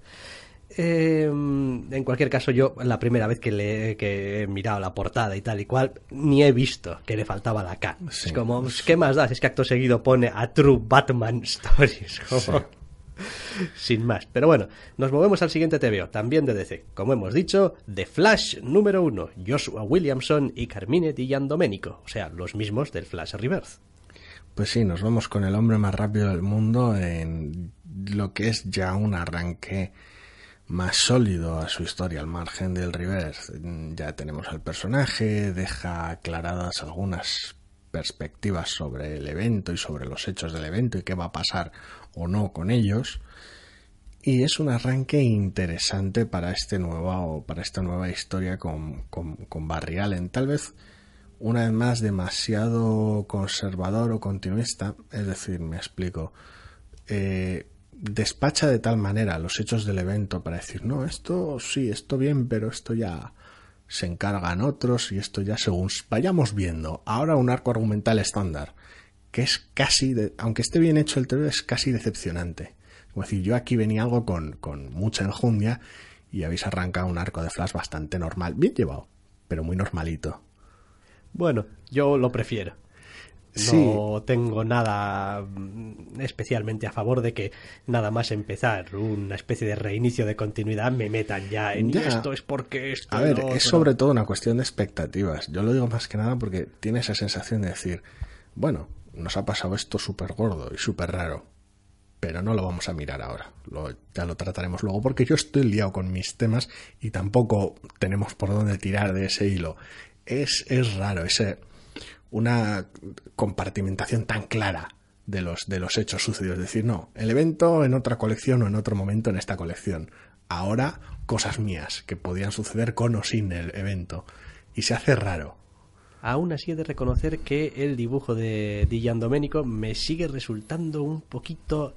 Speaker 1: Em, en cualquier caso, yo la primera vez que, le, que he mirado la portada y tal y cual, ni he visto que le faltaba la K. Es como, ¿qué más da? Es que acto seguido pone a True Batman Stories. [laughs] [laughs] Sin más. Pero bueno, nos movemos al siguiente TVO, también de DC. Como hemos dicho, The Flash número uno, Joshua Williamson y Carmine Di Giandomenico, o sea, los mismos del Flash Rebirth.
Speaker 2: Pues sí, nos vamos con el hombre más rápido del mundo en lo que es ya un arranque más sólido a su historia al margen del Reverse. Ya tenemos al personaje, deja aclaradas algunas perspectivas sobre el evento y sobre los hechos del evento y qué va a pasar o no con ellos. Y es un arranque interesante para este nuevo, para esta nueva historia con, con, Barry Allen. Tal vez una vez más demasiado conservador o continuista. Es decir, me explico. Eh, despacha de tal manera los hechos del evento para decir, no, esto sí, esto bien, pero esto ya se encargan otros y esto ya según vayamos viendo. Ahora un arco argumental estándar que es casi, aunque esté bien hecho el TV, es casi decepcionante. Como decir, yo aquí venía algo con, con mucha enjundia y habéis arrancado un arco de flash bastante normal, bien llevado, pero muy normalito.
Speaker 1: Bueno, yo lo prefiero. No tengo nada mm, especialmente a favor de que nada más empezar una especie de reinicio de continuidad me metan ya en esto es porque esto.
Speaker 2: A ver, es sobre todo una cuestión de expectativas. Yo lo digo más que nada porque tiene esa sensación de decir, bueno, nos ha pasado esto súper gordo y súper raro. Pero no lo vamos a mirar ahora. ya lo trataremos luego porque yo estoy liado con mis temas y tampoco tenemos por dónde tirar de ese hilo. Es, es raro ese, una compartimentación tan clara de los, de los hechos sucedidos. Es decir, no, el evento en otra colección o en otro momento en esta colección. ahora cosas mías que podían suceder con o sin el evento. Y se hace raro.
Speaker 1: Aún así he de reconocer que el dibujo de Di Domenico me sigue resultando un poquito...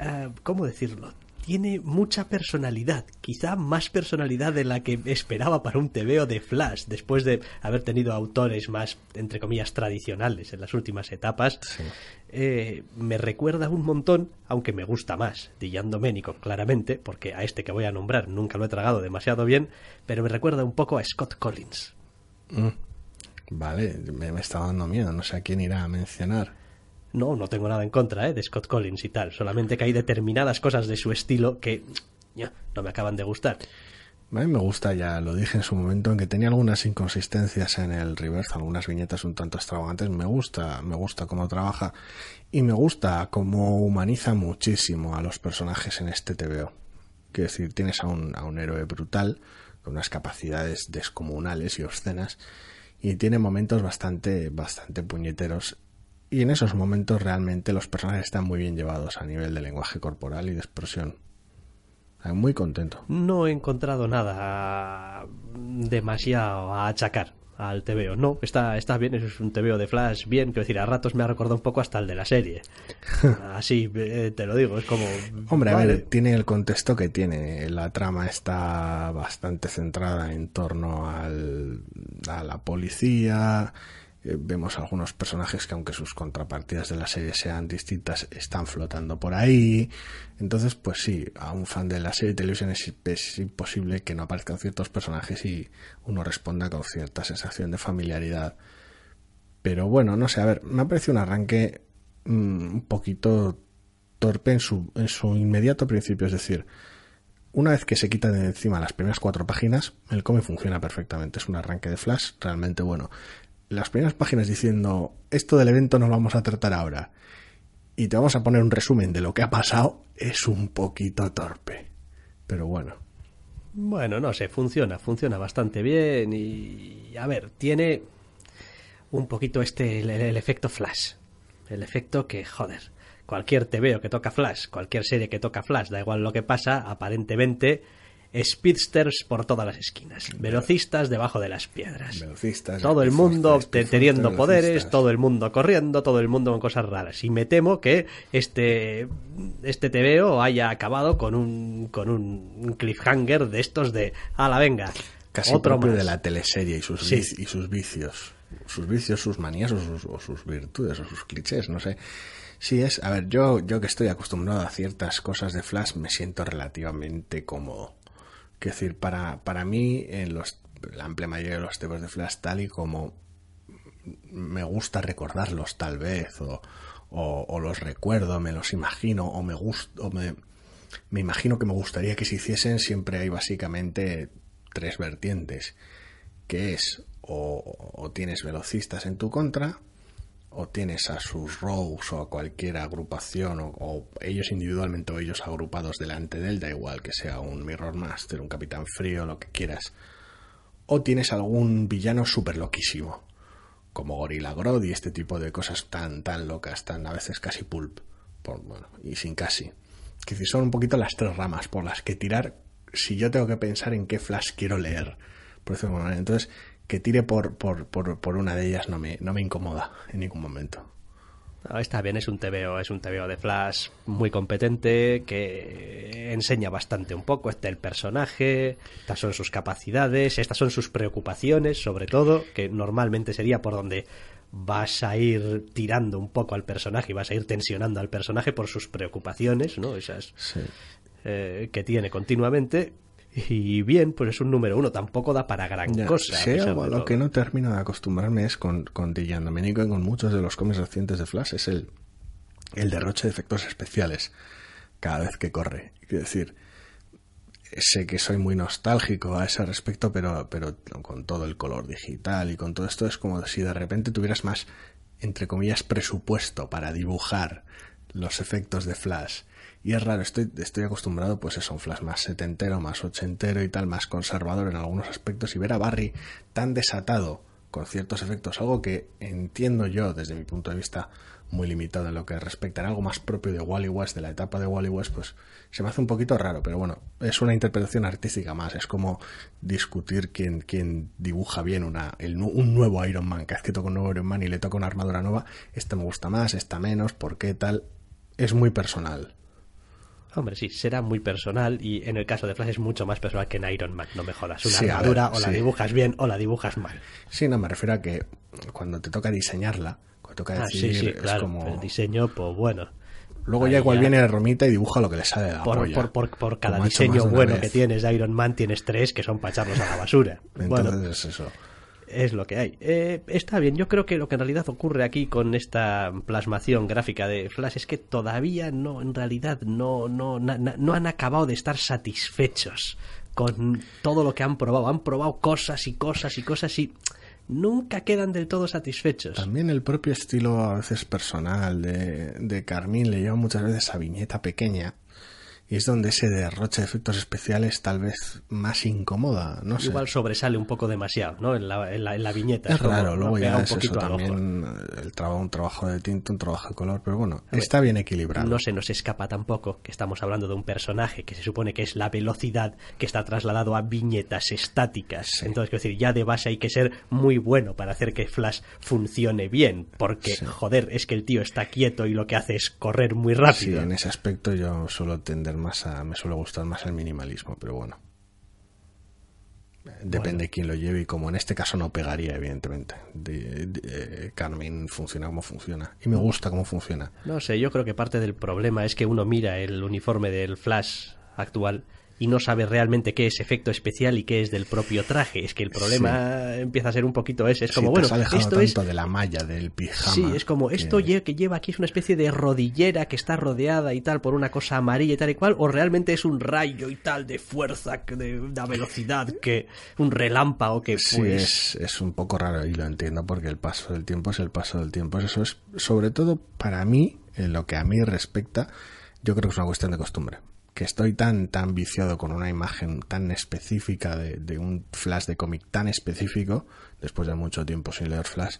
Speaker 1: eh, ¿Cómo decirlo? Tiene mucha personalidad, quizá más personalidad de la que esperaba para un TVO de Flash, después de haber tenido autores más, entre comillas, tradicionales en las últimas etapas. Eh, me recuerda un montón, aunque me gusta más, Dillan Domenico, claramente, porque a este que voy a nombrar nunca lo he tragado demasiado bien, pero me recuerda un poco a Scott Collins.
Speaker 2: Mm. Vale, me, me está dando miedo, no sé a quién irá a mencionar.
Speaker 1: No, no tengo nada en contra ¿eh? de Scott Collins y tal, solamente que hay determinadas cosas de su estilo que ya, no me acaban de gustar.
Speaker 2: A mí me gusta, ya lo dije en su momento, en que tenía algunas inconsistencias en el reverse, algunas viñetas un tanto extravagantes. Me gusta, me gusta cómo trabaja y me gusta cómo humaniza muchísimo a los personajes en este TVO. Quiero decir, tienes a un, a un héroe brutal, con unas capacidades descomunales y obscenas, y tiene momentos bastante, bastante puñeteros. Y en esos momentos realmente los personajes están muy bien llevados a nivel de lenguaje corporal y de expresión. Muy contento.
Speaker 1: No he encontrado nada demasiado a achacar al TVO. No, está, está bien, es un TVO de Flash bien, quiero decir, a ratos me ha recordado un poco hasta el de la serie. [laughs] Así eh, te lo digo, es como...
Speaker 2: Hombre,
Speaker 1: vale.
Speaker 2: a ver, tiene el contexto que tiene. La trama está bastante centrada en torno al, a la policía. Vemos algunos personajes que aunque sus contrapartidas de la serie sean distintas, están flotando por ahí. Entonces, pues sí, a un fan de la serie de televisión es, es imposible que no aparezcan ciertos personajes y uno responda con cierta sensación de familiaridad. Pero bueno, no sé, a ver, me ha parecido un arranque mm, un poquito torpe en su, en su inmediato principio, es decir, una vez que se quitan de encima las primeras cuatro páginas, el cómic funciona perfectamente. Es un arranque de Flash realmente bueno. Las primeras páginas diciendo esto del evento no lo vamos a tratar ahora y te vamos a poner un resumen de lo que ha pasado es un poquito torpe. Pero bueno.
Speaker 1: Bueno, no sé, funciona, funciona bastante bien y a ver, tiene un poquito este el, efecto Flash. El efecto que, joder, cualquier TVO que toca Flash, cualquier serie que toca Flash, da igual lo que pasa, aparentemente speedsters por todas las esquinas, velocistas debajo de las piedras.
Speaker 2: Velocistas,
Speaker 1: todo el mundo teniendo poderes, todo el mundo corriendo, todo el mundo con cosas raras. Y me temo que este este TVO haya acabado con un con un, cliffhanger de estos de a la venga.
Speaker 2: Casi
Speaker 1: otro
Speaker 2: propio
Speaker 1: más".
Speaker 2: de la teleserie y sus,
Speaker 1: Sí.
Speaker 2: vici- y sus vicios. Sus vicios, sus manías o sus, o sus virtudes o sus clichés, no sé. Sí, es. A ver, yo, yo que estoy acostumbrado a ciertas cosas de Flash me siento relativamente cómodo. Quiero decir, para, para mí, en los, la amplia mayoría de los temas de Flash, tal y como me gusta recordarlos, tal vez, o, o, los recuerdo, me los imagino, o me gusta, o me, me imagino que me gustaría que se hiciesen, siempre hay básicamente tres vertientes, que es o tienes velocistas en tu contra, o tienes a sus rogues o a cualquier agrupación, o, ellos individualmente o ellos agrupados delante de él, da igual que sea un Mirror Master, un Capitán Frío, lo que quieras, o tienes algún villano súper loquísimo, como Gorilla Grodd y este tipo de cosas tan, tan locas, tan a veces casi pulp, por, bueno, y sin casi. Que si son un poquito las tres ramas por las que tirar si yo tengo que pensar en qué flash quiero leer. Por manera. Entonces, que tire por, por, por, por una de ellas no me, no me incomoda en ningún momento.
Speaker 1: Está bien, es un TVO, es un TVO de Flash muy competente que enseña bastante un poco este el personaje, estas son sus capacidades, estas son sus preocupaciones, sobre todo, que normalmente sería por donde vas a ir tirando un poco al personaje y vas a ir tensionando al personaje por sus preocupaciones, ¿no? Esas
Speaker 2: Sí.
Speaker 1: eh, que tiene continuamente. [laughs] Y bien, pues es un número uno, tampoco da para gran
Speaker 2: Ya,
Speaker 1: cosa. a de
Speaker 2: lo
Speaker 1: todo.
Speaker 2: que no termino de acostumbrarme es con, con Dillan Domenico y con muchos de los cómics recientes de Flash, es el, el derroche de efectos especiales cada vez que corre. Quiero decir, sé que soy muy nostálgico a ese respecto, pero, pero con todo el color digital y con todo esto es como si de repente tuvieras más, entre comillas, presupuesto para dibujar los efectos de Flash. Y es raro, estoy, estoy acostumbrado pues eso, un Flash más setentero, más ochentero y tal, más conservador en algunos aspectos y ver a Barry tan desatado con ciertos efectos, algo que entiendo yo desde mi punto de vista muy limitado en lo que respecta a algo más propio de Wally West, de la etapa de Wally West, pues se me hace un poquito raro, pero bueno, es una interpretación artística más, es como discutir quién, quién dibuja bien una, un nuevo Iron Man, que ha escrito con un nuevo Iron Man y le toca una armadura nueva, este me gusta más, esta menos, ¿por qué tal? Es muy personal.
Speaker 1: Hombre, sí, será muy personal y en el caso de Flash es mucho más personal que en Iron Man, no me jodas. Una armadura o la dibujas bien o la dibujas mal.
Speaker 2: Sí, no, me refiero a que cuando te toca diseñarla, toca
Speaker 1: ah, sí, sí, claro, como... El diseño, pues bueno.
Speaker 2: Luego ya igual viene el Romita y dibuja lo que le sale de la
Speaker 1: por, por, por, cada diseño bueno que tienes de Iron Man, tienes tres que son para echarlos a la basura. [laughs]
Speaker 2: Entonces bueno, es eso.
Speaker 1: Es lo que hay. Eh, está bien, yo creo que lo que en realidad ocurre aquí con esta plasmación gráfica de Flash es que todavía no, en realidad, no, no, no han acabado de estar satisfechos con todo lo que han probado. Han probado cosas y cosas y cosas y nunca quedan del todo satisfechos.
Speaker 2: También el propio estilo a veces personal de, de Carmín le lleva muchas veces a viñeta pequeña y es donde ese derroche de efectos especiales tal vez más incomoda, no sé.
Speaker 1: Igual sobresale un poco demasiado, ¿no? En la, en la, viñeta.
Speaker 2: Es, raro, luego ya es eso también, el trabajo, un trabajo de tinta, un trabajo de color, pero bueno, está bien equilibrado.
Speaker 1: No se nos escapa tampoco que estamos hablando de un personaje que se supone que es la velocidad que está trasladado a viñetas estáticas. Entonces, quiero decir, ya de base hay que ser muy bueno para hacer que Flash funcione bien, porque, joder, es que el tío está quieto y lo que hace es correr muy rápido.
Speaker 2: Sí, en ese aspecto yo suelo tender más a, me suele gustar más el minimalismo, pero bueno. Depende de quién lo lleve y como en este caso no pegaría, evidentemente. De, Carmen funciona como funciona. Y me gusta cómo funciona.
Speaker 1: No sé, yo creo que parte del problema es que uno mira el uniforme del Flash actual y no sabe realmente qué es efecto especial y qué es del propio traje. Es que el problema empieza a ser un poquito ese. Es como, bueno, esto es.
Speaker 2: de la malla del pijama.
Speaker 1: Sí, es como, esto que lleva aquí es una especie de rodillera que está rodeada y tal por una cosa amarilla y tal y cual, o realmente es un rayo y tal de fuerza, de, de velocidad, que un relámpago que.
Speaker 2: Sí,
Speaker 1: pues...
Speaker 2: es, es un poco raro y lo entiendo porque el paso del tiempo es el paso del tiempo. Eso es, sobre todo para mí, en lo que a mí respecta, yo creo que es una cuestión de costumbre que estoy tan, tan viciado con una imagen tan específica de, un flash de cómic tan específico, después de mucho tiempo sin leer flash,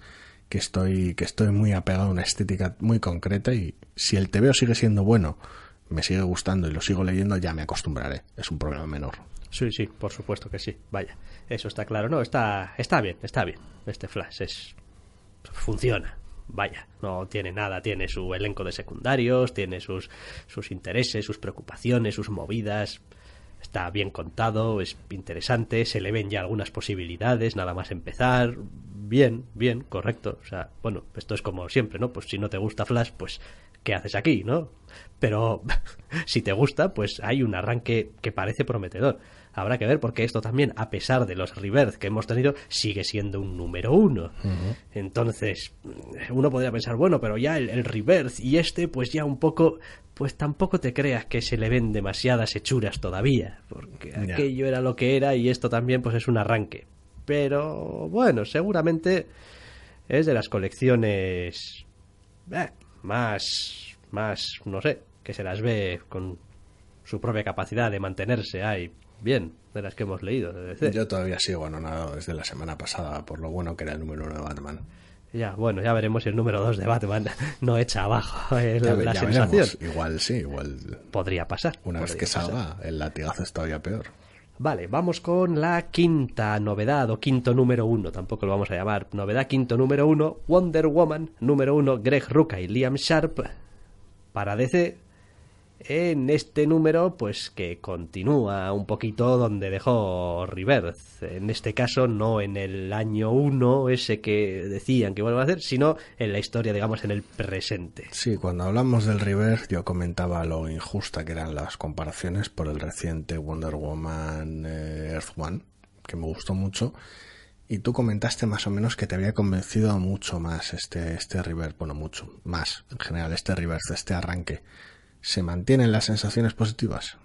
Speaker 2: que estoy, que estoy muy apegado a una estética muy concreta y si el TVO sigue siendo bueno, me sigue gustando y lo sigo leyendo, ya me acostumbraré. Es un problema menor.
Speaker 1: Sí, sí, por supuesto que sí. Vaya, eso está claro. No, está, está bien, está bien. Este flash es funciona vaya, no tiene nada, tiene su elenco de secundarios, tiene sus, sus intereses, sus preocupaciones, sus movidas, está bien contado, es interesante, se le ven ya algunas posibilidades, nada más empezar, bien, bien, correcto, o sea, bueno, esto es como siempre, ¿no? Pues si no te gusta Flash, pues ¿qué haces aquí, no? Pero [laughs] si te gusta, pues hay un arranque que parece prometedor habrá que ver porque esto también, a pesar de los rebirth que hemos tenido, sigue siendo un número uno. Entonces, uno podría pensar, bueno, pero ya el, rebirth y este, pues ya un poco, pues tampoco te creas que se le ven demasiadas hechuras todavía, porque aquello era lo que era y esto también, pues es un arranque. Pero bueno, seguramente es de las colecciones eh, más, más, no sé, que se las ve con su propia capacidad de mantenerse ahí bien de las que hemos leído.
Speaker 2: Yo todavía sigo anonado desde la semana pasada por lo bueno que era el número uno de Batman.
Speaker 1: Ya, bueno, ya veremos si el número dos de Batman [laughs] no echa abajo la sensación.
Speaker 2: Igual sí, igual.
Speaker 1: Podría pasar.
Speaker 2: Una vez que salga, el latigazo es todavía peor.
Speaker 1: Vale, vamos con la quinta novedad o quinto número uno, tampoco lo vamos a llamar. Novedad quinto número uno, Wonder Woman, número uno, Greg Rucka y Liam Sharp para DC, en este número, pues que continúa un poquito donde dejó Rebirth. En este caso, no en el año 1, ese que decían que iban a hacer, sino en la historia, digamos, en el presente.
Speaker 2: Sí, cuando hablamos del Rebirth, yo comentaba lo injusta que eran las comparaciones por el reciente Wonder Woman eh, Earth One, que me gustó mucho. Y tú comentaste más o menos que te había convencido mucho más este, este Rebirth, bueno, mucho más en general, este Rebirth, este arranque se mantienen las sensaciones positivas.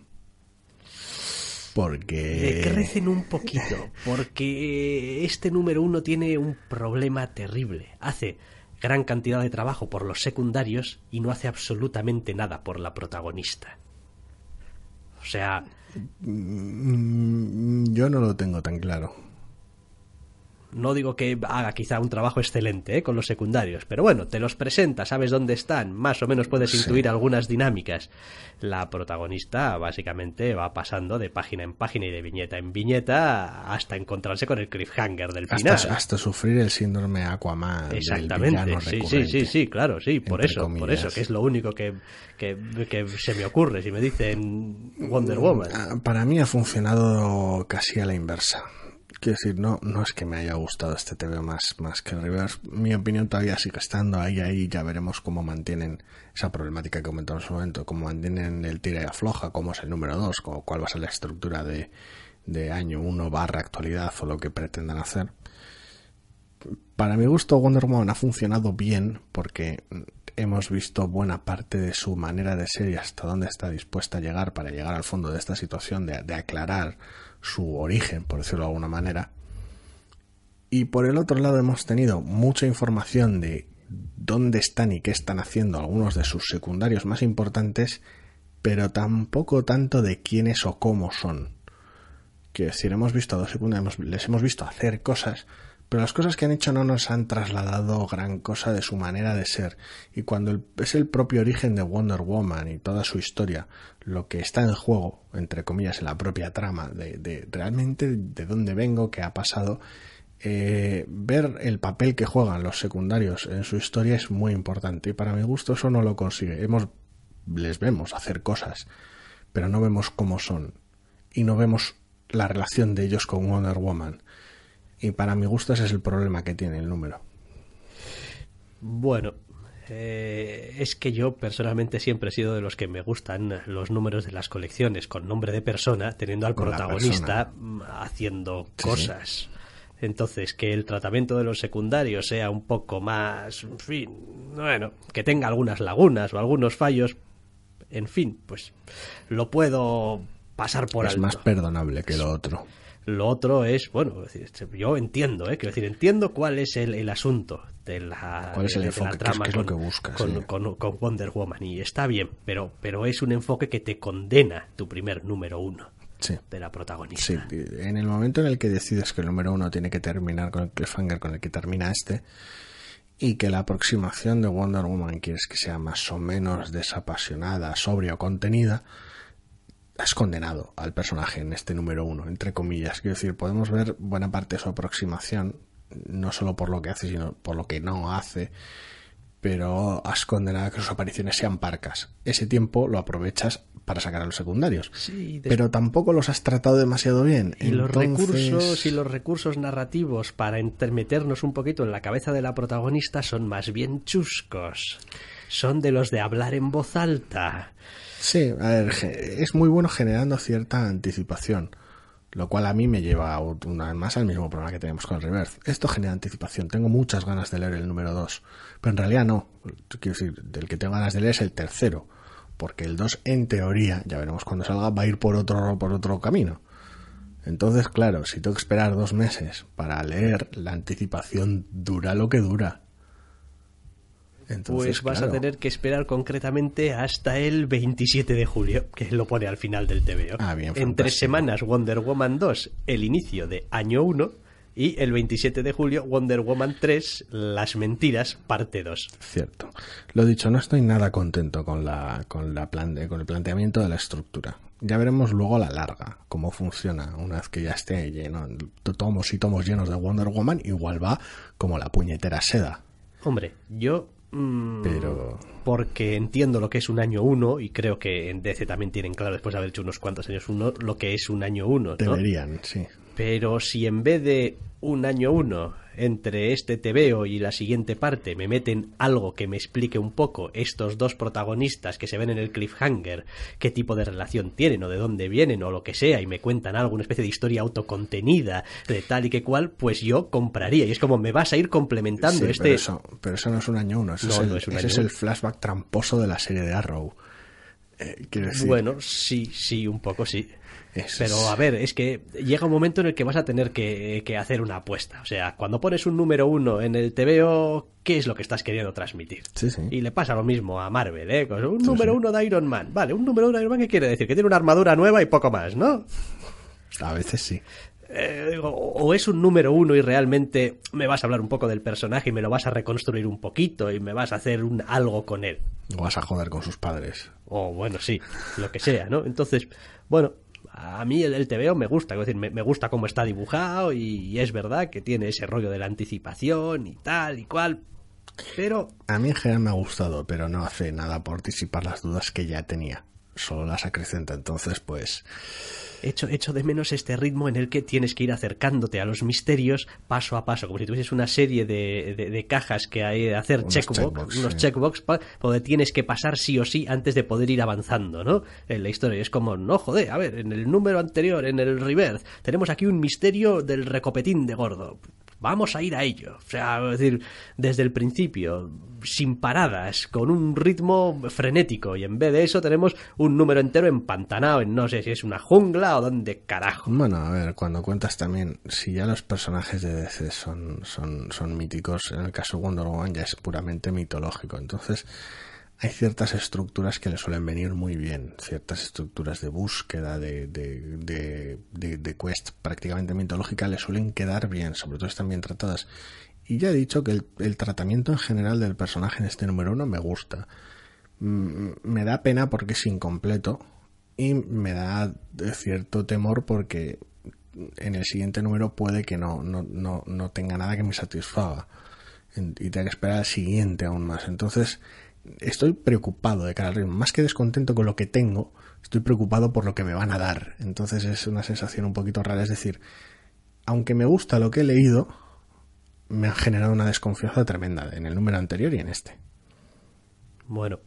Speaker 2: Porque...
Speaker 1: crecen un poquito, porque este número uno tiene un problema terrible. Hace gran cantidad de trabajo por los secundarios y no hace absolutamente nada por la protagonista. O sea...
Speaker 2: Mm, yo no lo tengo tan claro.
Speaker 1: No digo que haga quizá un trabajo excelente ¿eh? con los secundarios, pero bueno, te los presenta, sabes dónde están, más o menos puedes intuir algunas dinámicas. La protagonista básicamente va pasando de página en página y de viñeta en viñeta hasta encontrarse con el cliffhanger del final.
Speaker 2: Hasta, sufrir el síndrome Aquaman.
Speaker 1: Exactamente, sí, sí, sí, sí, claro, sí, por eso, por eso, que es lo único que, que, que se me ocurre si me dicen Wonder Woman.
Speaker 2: Ah, para mí ha funcionado casi a la inversa. Quiero decir, no, no es que me haya gustado este TV más, más que el Reverse. Mi opinión todavía sigue estando ahí, ahí. Ya veremos cómo mantienen esa problemática que comentamos en su momento, cómo mantienen el tira y afloja, cómo es el número 2, cuál va a ser la estructura de, de año 1 barra actualidad o lo que pretendan hacer. Para mi gusto, Wonder Woman ha funcionado bien porque hemos visto buena parte de su manera de ser y hasta dónde está dispuesta a llegar para llegar al fondo de esta situación, de, aclarar su origen, por decirlo de alguna manera. Y por el otro lado hemos tenido mucha información de dónde están y qué están haciendo algunos de sus secundarios más importantes, pero tampoco tanto de quiénes o cómo son. Quiero decir, hemos visto a dos secundarios, les hemos visto hacer cosas, pero las cosas que han hecho no nos han trasladado gran cosa de su manera de ser. Y cuando es el propio origen de Wonder Woman y toda su historia lo que está en juego, entre comillas, en la propia trama, de, realmente de dónde vengo, qué ha pasado, eh, ver el papel que juegan los secundarios en su historia es muy importante. Y para mi gusto eso no lo consigue. Hemos, les vemos hacer cosas, pero no vemos cómo son. Y no vemos la relación de ellos con Wonder Woman y para mi gusto ese es el problema que tiene el número.
Speaker 1: Bueno, eh, es que yo personalmente siempre he sido de los que me gustan los números de las colecciones con nombre de persona, teniendo al protagonista haciendo cosas. Entonces, que el tratamiento de los secundarios sea un poco más, en fin, bueno, que tenga algunas lagunas o algunos fallos, en fin, pues lo puedo pasar por
Speaker 2: alto. Es más perdonable que lo otro.
Speaker 1: Lo otro es, bueno, yo entiendo, ¿eh? quiero decir, entiendo cuál es el, el asunto de la,
Speaker 2: ¿Cuál es el
Speaker 1: enfoque?
Speaker 2: trama es, lo que buscas,
Speaker 1: con, con, Wonder Woman y está bien, pero, pero es un enfoque que te condena tu primer número uno. de la protagonista.
Speaker 2: Sí, en el momento en el que decides que el número uno tiene que terminar con el cliffhanger con el que termina este, y que la aproximación de Wonder Woman quieres que sea más o menos desapasionada, sobria o contenida, has condenado al personaje en este número uno, entre comillas. Quiero decir, podemos ver buena parte de su aproximación, no solo por lo que hace, sino por lo que no hace, pero has condenado a que sus apariciones sean parcas. Ese tiempo lo aprovechas para sacar a los secundarios. pero tampoco los has tratado demasiado bien.
Speaker 1: Y los recursos y los recursos narrativos para intermeternos un poquito en la cabeza de la protagonista son más bien chuscos. Son de los de hablar en voz alta
Speaker 2: Sí, a ver, es muy bueno generando cierta anticipación, lo cual a mí me lleva una vez más al mismo problema que tenemos con el reverse. Esto genera anticipación, tengo muchas ganas de leer el número 2, pero en realidad no, quiero decir, del que tengo ganas de leer es el tercero, porque el 2 en teoría, ya veremos cuando salga, va a ir por otro, por otro camino. Entonces, claro, si tengo que esperar dos meses para leer, la anticipación dura lo que dura
Speaker 1: pues vas a tener que esperar concretamente hasta el 27 de julio, que lo pone al final del TVO.
Speaker 2: Ah,
Speaker 1: en tres semanas Wonder Woman 2, el inicio de año 1, y el 27 de julio Wonder Woman 3, Las Mentiras, parte 2.
Speaker 2: Cierto. Lo dicho, no estoy nada contento con, la, con, la plan con el planteamiento de la estructura. Ya veremos luego a la larga cómo funciona una vez que ya esté lleno, tomos y tomos llenos de Wonder Woman, igual va como la puñetera seda.
Speaker 1: Hombre, yo
Speaker 2: pero
Speaker 1: porque entiendo lo que es un año uno y creo que en DC también tienen claro después de haber hecho unos cuantos años uno lo que es un año uno
Speaker 2: deberían sí
Speaker 1: pero si en vez de un año uno entre este TVO y la siguiente parte me meten algo que me explique un poco estos dos protagonistas que se ven en el cliffhanger, qué tipo de relación tienen o de dónde vienen o lo que sea y me cuentan algo, una especie de historia autocontenida de tal y que cual, pues yo compraría. Y es como me vas a ir complementando este...
Speaker 2: Pero eso, pero eso no es un año uno, eso es, el, ese es el flashback tramposo de la serie de Arrow. Eh,
Speaker 1: bueno, sí, sí, un poco sí. Pero a ver, es que llega un momento en el que vas a tener que, hacer una apuesta. O sea, cuando pones un número uno en el TVO, ¿qué es lo que estás queriendo transmitir? Y le pasa lo mismo a Marvel, ¿eh? un número uno de Iron Man. Vale, un número uno de Iron Man, ¿qué quiere decir? Que tiene una armadura nueva y poco más, ¿no?
Speaker 2: A veces sí.
Speaker 1: Eh, o es un número uno y realmente me vas a hablar un poco del personaje y me lo vas a reconstruir un poquito y me vas a hacer un algo con él.
Speaker 2: O vas a joder con sus padres.
Speaker 1: O bueno, sí, lo que sea, ¿no? Entonces, bueno, a mí el, el TVO me gusta, es decir, me, me gusta cómo está dibujado y, y es verdad que tiene ese rollo de la anticipación y tal y cual, pero
Speaker 2: A mí en general me ha gustado, pero no hace nada por disipar las dudas que ya tenía. Solo las acrecenta. Entonces, pues,
Speaker 1: echo, echo de menos este ritmo en el que tienes que ir acercándote a los misterios paso a paso, como si tuvieses una serie de, de- de cajas que hay de hacer
Speaker 2: Unos
Speaker 1: checkbox,
Speaker 2: checkbox,
Speaker 1: unos
Speaker 2: sí.
Speaker 1: checkbox, pa- donde tienes que pasar sí o sí antes de poder ir avanzando, ¿no? En la historia es como, no, joder, a ver, en el número anterior, en el reverse, tenemos aquí un misterio del recopetín de gordo. Vamos a ir a ello. O sea, es decir, desde el principio, sin paradas, con un ritmo frenético. Y en vez de eso tenemos un número entero empantanado en no sé si es una jungla o dónde carajo.
Speaker 2: bueno, a ver, cuando cuentas también, si ya los personajes de DC son, son, son míticos, en el caso de Wonder Woman ya es puramente mitológico. Entonces, hay ciertas estructuras que le suelen venir muy bien, ciertas estructuras de búsqueda, de, de, de, quest prácticamente mitológica le suelen quedar bien, sobre todo están bien tratadas. Y ya he dicho que el, el tratamiento en general del personaje en este número uno me gusta. Mm, me da pena porque es incompleto y me da eh, cierto temor porque en el siguiente número puede que no, no, no, no tenga nada que me satisfaga y tenga que esperar al siguiente aún más. Entonces, estoy preocupado de cara al ritmo. Más que descontento con lo que tengo, estoy preocupado por lo que me van a dar. Entonces es una sensación un poquito rara. Es decir, aunque me gusta lo que he leído, me han generado una desconfianza tremenda en el número anterior y en este.
Speaker 1: Bueno,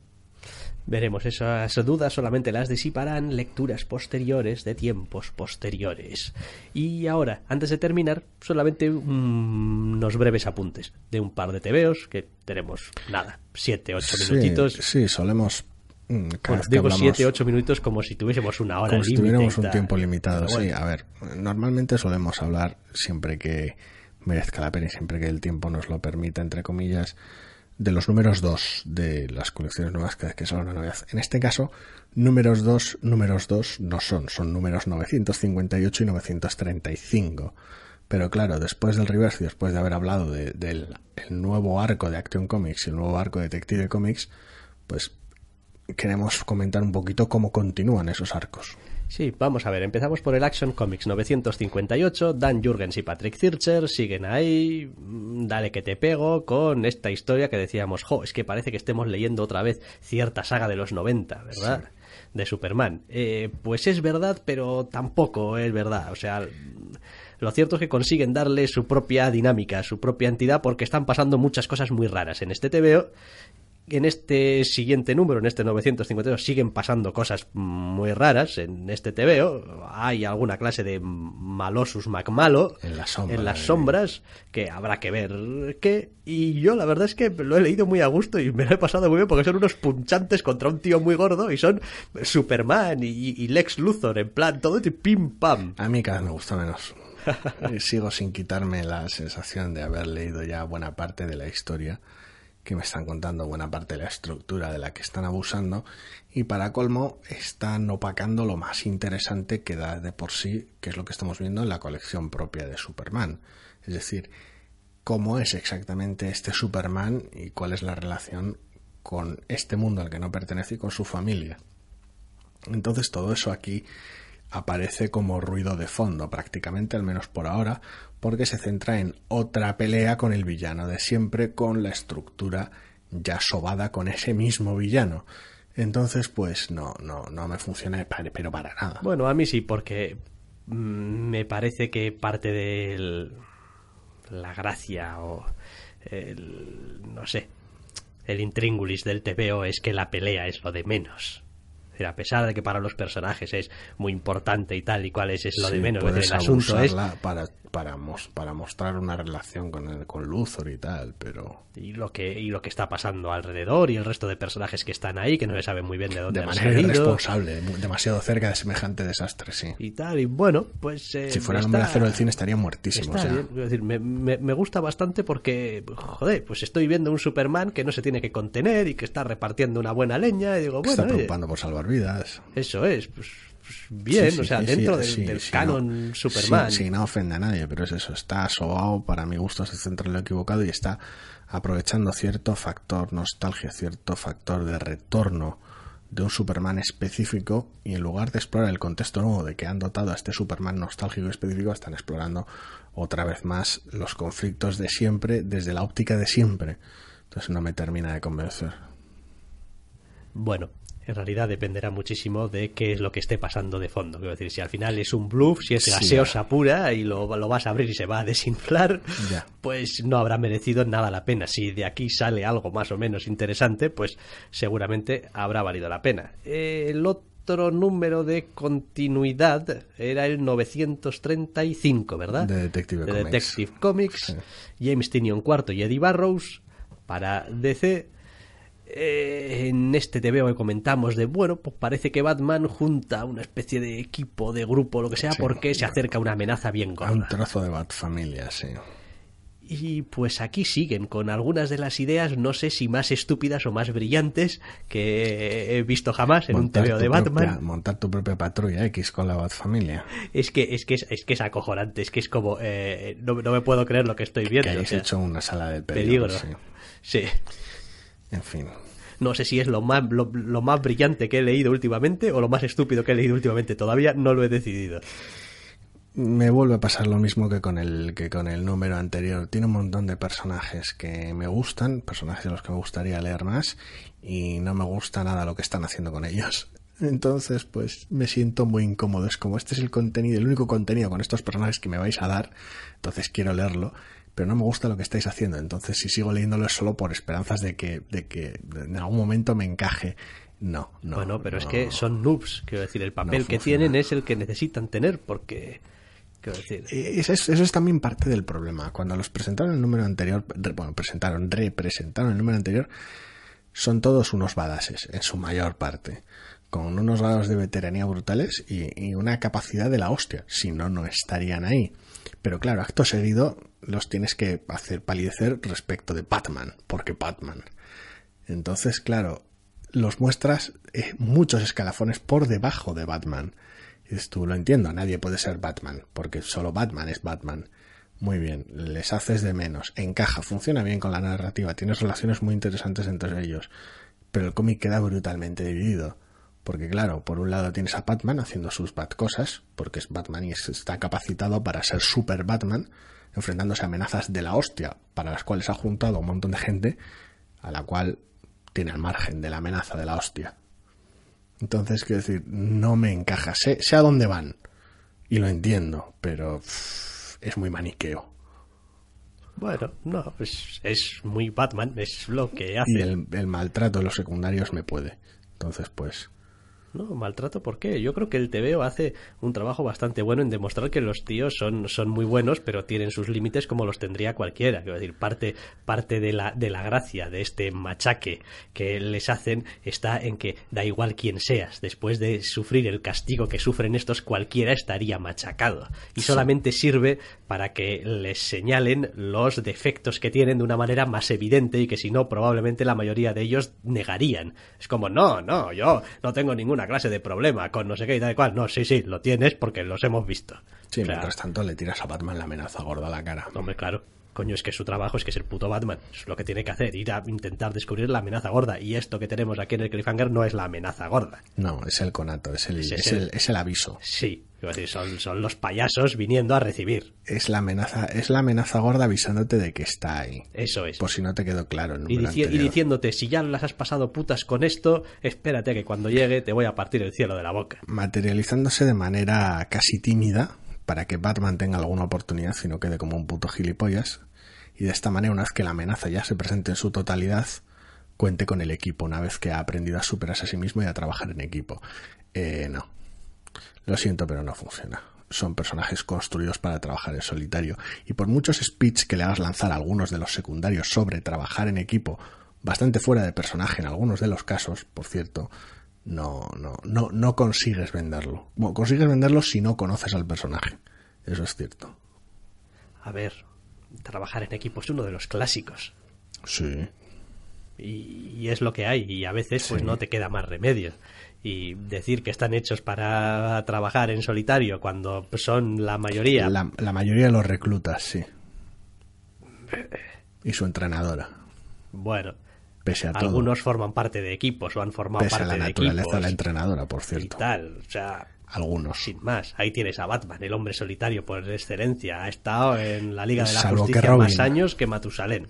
Speaker 1: veremos. Esas dudas solamente las disiparán lecturas posteriores de tiempos posteriores. Y ahora, antes de terminar, solamente mm, unos breves apuntes de un par de tebeos que tenemos, nada, siete, ocho minutitos.
Speaker 2: Sí, solemos. mm,
Speaker 1: Bueno, digo
Speaker 2: hablamos-
Speaker 1: siete, ocho minutos como si tuviésemos una hora
Speaker 2: como si tuviéramos un tiempo limitado.
Speaker 1: Bueno,
Speaker 2: Sí, a ver, normalmente solemos hablar siempre que merezca la pena y siempre que el tiempo nos lo permita, entre comillas, de los números 2 de las colecciones nuevas cada vez que sale una novedad. En este caso, números 2, números 2 no son, son números 958 y 935. Pero claro, después del reverse y después de haber hablado de- del el nuevo arco de Action Comics y el nuevo arco de Detective Comics, pues queremos comentar un poquito cómo continúan esos arcos.
Speaker 1: Sí, vamos a ver, empezamos por el Action Comics 958, Dan Jurgens y Patrick Zircher siguen ahí, mm, dale que te pego, con esta historia que decíamos, jo, es que parece que estemos leyendo otra vez cierta saga de los 90, ¿verdad? De Superman. Eh, pues es verdad, pero tampoco es verdad, o sea... Lo cierto es que consiguen darle su propia dinámica, su propia entidad, porque están pasando muchas cosas muy raras en este TVO en este siguiente número, en este 952, siguen pasando cosas muy raras en este TVO. Hay alguna clase de malosus macmalo
Speaker 2: En la sombra,
Speaker 1: en las
Speaker 2: eh.
Speaker 1: sombras que habrá que ver qué. Y yo la verdad es que lo he leído muy a gusto y me lo he pasado muy bien porque son unos punchantes contra un tío muy gordo y son Superman y, y Lex Luthor en plan todo y pim pam.
Speaker 2: A mí cada vez me gusta menos. [laughs] Sigo sin quitarme la sensación de haber leído ya buena parte de la historia que me están contando, buena parte de la estructura de la que están abusando y para colmo están opacando lo más interesante que da de por sí, que es lo que estamos viendo en la colección propia de Superman. Es decir, cómo es exactamente este Superman y cuál es la relación con este mundo al que no pertenece y con su familia. Entonces todo eso aquí aparece como ruido de fondo, prácticamente, al menos por ahora, porque se centra en otra pelea con el villano de siempre, con la estructura ya sobada con ese mismo villano. Entonces, pues no, no, no me funciona, pero para nada.
Speaker 1: Bueno, a mí sí, porque mm, me parece que parte de la gracia o el, no sé, el intríngulis del TVO es que la pelea es lo de menos. Es decir, a pesar de que para los personajes es muy importante y tal y cual es, es lo de
Speaker 2: Sí,
Speaker 1: menos, es
Speaker 2: puedes
Speaker 1: decir, el asunto es
Speaker 2: para, para, mos- para mostrar una relación con, el, con Luthor y tal, pero
Speaker 1: y lo que y lo que está pasando alrededor y el resto de personajes que están ahí que no se sabe muy bien de dónde
Speaker 2: de
Speaker 1: han
Speaker 2: manera
Speaker 1: salido
Speaker 2: irresponsable, demasiado cerca de semejante desastre, sí.
Speaker 1: y tal y bueno pues eh,
Speaker 2: Si fuera el hombre acero del cine estaría muertísimo.
Speaker 1: Está
Speaker 2: o sea,
Speaker 1: quiero decir, me, me- me gusta bastante porque, joder, pues estoy viendo un Superman que no se tiene que contener y que está repartiendo una buena leña y digo, bueno,
Speaker 2: está preocupando por salvar vidas.
Speaker 1: eso es, pues pues, bien, o sea, dentro del, canon Superman.
Speaker 2: Sí, no ofende a nadie, pero es eso, está sobao, para mi gusto se centra en lo equivocado y está aprovechando cierto factor nostalgia, cierto factor de retorno de un Superman específico y en lugar de explorar el contexto nuevo de que han dotado a este Superman nostálgico específico, están explorando otra vez más los conflictos de siempre desde la óptica de siempre. Entonces no me termina de convencer.
Speaker 1: Bueno, en realidad dependerá muchísimo de qué es lo que esté pasando de fondo. Quiero decir, si al final es un bluff, si es gaseosa pura y lo, vas a abrir y se va a desinflar, pues no habrá merecido nada la pena. Si de aquí sale algo más o menos interesante, pues seguramente habrá valido la pena. el otro número de continuidad era el 935, ¿verdad?
Speaker 2: De Detective Comics.
Speaker 1: Detective Comics. James Tinion cuarto y Eddie Barrows para DC eh, en este TVO que comentamos de, bueno, pues parece que Batman junta una especie de equipo, de grupo, lo que sea, porque se acerca una amenaza bien gorda.
Speaker 2: Un trozo de Batfamilia, sí.
Speaker 1: Y pues aquí siguen con algunas de las ideas, no sé si más estúpidas o más brillantes que he visto jamás en un TVO de Batman.
Speaker 2: montar tu propia patrulla X con la Batfamilia.
Speaker 1: Es que es que es, que es acojonante, es que es como eh, no, me puedo creer lo que estoy viendo.
Speaker 2: Que hayáis hecho una sala del peligro.
Speaker 1: sí.
Speaker 2: En fin.
Speaker 1: No sé si es lo más, lo, más brillante que he leído últimamente o lo más estúpido que he leído últimamente. Todavía no lo he decidido
Speaker 2: me vuelve a pasar lo mismo que con el que con el número anterior. Tiene un montón de personajes que me gustan, personajes de los que me gustaría leer más y no me gusta nada lo que están haciendo con ellos. [laughs] Entonces, pues me siento muy incómodo. Es como este es el contenido, el único contenido con estos personajes que me vais a dar. Entonces quiero leerlo pero no me gusta lo que estáis haciendo. Entonces, si sigo leyéndolo es solo por esperanzas de que, de que en algún momento me encaje. No, no.
Speaker 1: Bueno, pero es que son noobs. Quiero decir, el papel que tienen es el que necesitan tener porque. Quiero decir.
Speaker 2: Eh, eso es, eso es también parte del problema. Cuando los presentaron el número anterior, bueno, presentaron, representaron el número anterior, son todos unos badases, en su mayor parte con unos grados de veteranía brutales y, y, una capacidad de la hostia. Si no, no estarían ahí. Pero claro, acto seguido los tienes que hacer palidecer respecto de Batman, porque Batman. Entonces, claro, los muestras eh, muchos escalafones por debajo de Batman. Y tú, lo entiendo, nadie puede ser Batman, porque solo Batman es Batman. Muy bien, les haces de menos, encaja, funciona bien con la narrativa, tienes relaciones muy interesantes entre ellos, pero el cómic queda brutalmente dividido. Porque claro, por un lado tienes a Batman haciendo sus bad cosas, porque es Batman y está capacitado para ser super Batman, enfrentándose a amenazas de la hostia, para las cuales ha juntado un montón de gente, a la cual tiene al margen de la amenaza de la hostia. Entonces, quiero decir, no me encaja. Sé, a dónde van. Y lo entiendo, pero es muy maniqueo.
Speaker 1: Bueno, no, es, es muy Batman, es lo que hace.
Speaker 2: Y el, el maltrato de los secundarios me puede. Entonces, pues,
Speaker 1: no, maltrato, ¿por qué? Yo creo que el TVO hace un trabajo bastante bueno en demostrar que los tíos son, son muy buenos, pero tienen sus límites como los tendría cualquiera. Quiero decir, parte, parte de, la, de la gracia de este machaque que les hacen está en que da igual quién seas. Después de sufrir el castigo que sufren estos, cualquiera estaría machacado. Y solamente sirve para que les señalen los defectos que tienen de una manera más evidente y que si no, probablemente la mayoría de ellos negarían. Es como, no, no, yo no tengo ninguna clase de problema con no sé qué y tal y cual. No, sí, sí, lo tienes porque los hemos visto.
Speaker 2: Sí, mientras tanto le tiras a Batman la amenaza gorda a la cara.
Speaker 1: Hombre, claro. Coño, es que su trabajo es que es el puto Batman. Es lo que tiene que hacer, ir a intentar descubrir la amenaza gorda. Y esto que tenemos aquí en el Cliffhanger no es la amenaza gorda.
Speaker 2: No, es el conato, es el, es, el, es el, aviso.
Speaker 1: Sí, son, son los payasos viniendo a recibir.
Speaker 2: Es la amenaza, es la amenaza gorda avisándote de que está ahí.
Speaker 1: Eso es.
Speaker 2: Por si no te quedó claro.
Speaker 1: y, y, diciéndote, si ya las has pasado putas con esto, espérate que cuando llegue te voy a partir el cielo de la boca.
Speaker 2: Materializándose de manera casi tímida, para que Batman tenga alguna oportunidad y no quede como un puto gilipollas, y de esta manera, una vez que la amenaza ya se presente en su totalidad, cuente con el equipo, una vez que ha aprendido a superarse a sí mismo y a trabajar en equipo. Eh, no. Lo siento, pero no funciona. Son personajes construidos para trabajar en solitario. Y por muchos speech que le hagas lanzar a algunos de los secundarios sobre trabajar en equipo, bastante fuera de personaje en algunos de los casos, por cierto, no, no, no, no consigues venderlo. Bueno, consigues venderlo si no conoces al personaje. Eso es cierto.
Speaker 1: A ver, trabajar en equipo es uno de los clásicos.
Speaker 2: Sí.
Speaker 1: Y, es lo que hay, y a veces pues no te queda más remedio. y decir que están hechos para trabajar en solitario cuando son la mayoría.
Speaker 2: La, la mayoría de los reclutas, sí. Y su entrenadora.
Speaker 1: Bueno,
Speaker 2: Pese a todo.
Speaker 1: algunos forman parte de equipos o han formado
Speaker 2: Pese a
Speaker 1: parte
Speaker 2: la
Speaker 1: de
Speaker 2: naturaleza
Speaker 1: equipos
Speaker 2: de la entrenadora, por
Speaker 1: y
Speaker 2: cierto.
Speaker 1: tal. O sea,
Speaker 2: Algunos.
Speaker 1: sin más. Ahí tienes a Batman, el hombre solitario por excelencia. Ha estado en la Liga de la
Speaker 2: Salvo
Speaker 1: Justicia más años que Matusalén.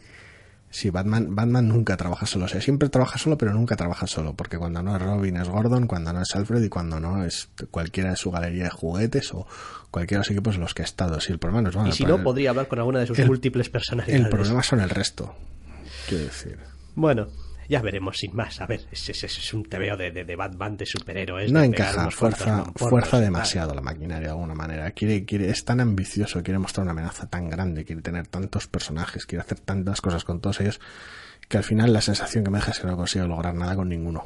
Speaker 2: Sí, Batman, Batman nunca trabaja solo. O sea, siempre trabaja solo, pero nunca trabaja solo. Porque cuando no es Robin es Gordon, cuando no es Alfred y cuando no es cualquiera de su galería de juguetes o cualquiera de los equipos en los que ha estado. Si el problema no es
Speaker 1: Y si no, podría hablar con alguna de sus
Speaker 2: el-
Speaker 1: múltiples personalidades.
Speaker 2: el problema son el resto. Quiero decir.
Speaker 1: Bueno, ya veremos sin más. A ver, es, es- es un tebeo de, de, de Batman de superhéroes.
Speaker 2: No
Speaker 1: de
Speaker 2: encaja, fuerza, fuerza demasiado la maquinaria de alguna manera. Quiere, quiere, es tan ambicioso, quiere mostrar una amenaza tan grande, quiere tener tantos personajes, quiere hacer tantas cosas con todos ellos, que al final la sensación que me deja es que no consigo lograr nada con ninguno.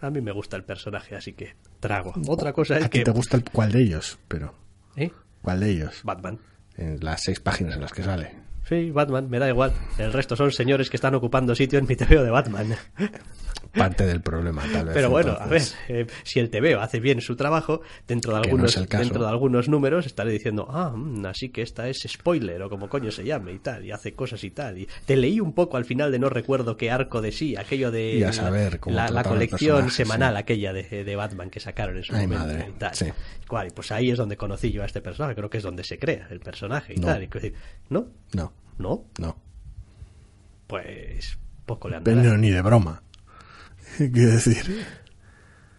Speaker 1: A mí me gusta el personaje, así que trago. Otra cosa es
Speaker 2: ¿A ti
Speaker 1: que...
Speaker 2: te gusta el, cuál de ellos? Pero,
Speaker 1: ¿Eh?
Speaker 2: ¿cuál de ellos?
Speaker 1: Batman.
Speaker 2: En las seis páginas en las que sale.
Speaker 1: Sí, Batman, me da igual. El resto son señores que están ocupando sitio en mi TVO de Batman. [laughs]
Speaker 2: Parte del problema, tal vez.
Speaker 1: Pero bueno, a ver, eh, si el TVO hace bien su trabajo, dentro de
Speaker 2: no
Speaker 1: algunos, dentro de algunos números estaré diciendo, ah, mm, así que esta es spoiler o como coño se llame y tal, y hace cosas y tal. Y te leí un poco al final de no recuerdo qué arco de sí, aquello de
Speaker 2: Y a saber cómo
Speaker 1: la, la colección semanal
Speaker 2: sí.
Speaker 1: aquella de, de Batman que sacaron en su
Speaker 2: Ay,
Speaker 1: momento
Speaker 2: madre,
Speaker 1: y tal.
Speaker 2: sí.
Speaker 1: Cual, y pues ahí es donde conocí yo a este personaje, creo que es donde se crea el personaje y
Speaker 2: No.
Speaker 1: tal. Y que decir, ¿No?
Speaker 2: No,
Speaker 1: ¿No?
Speaker 2: no.
Speaker 1: Pues poco le andará.
Speaker 2: Pero ni de broma. [laughs] Quiero decir.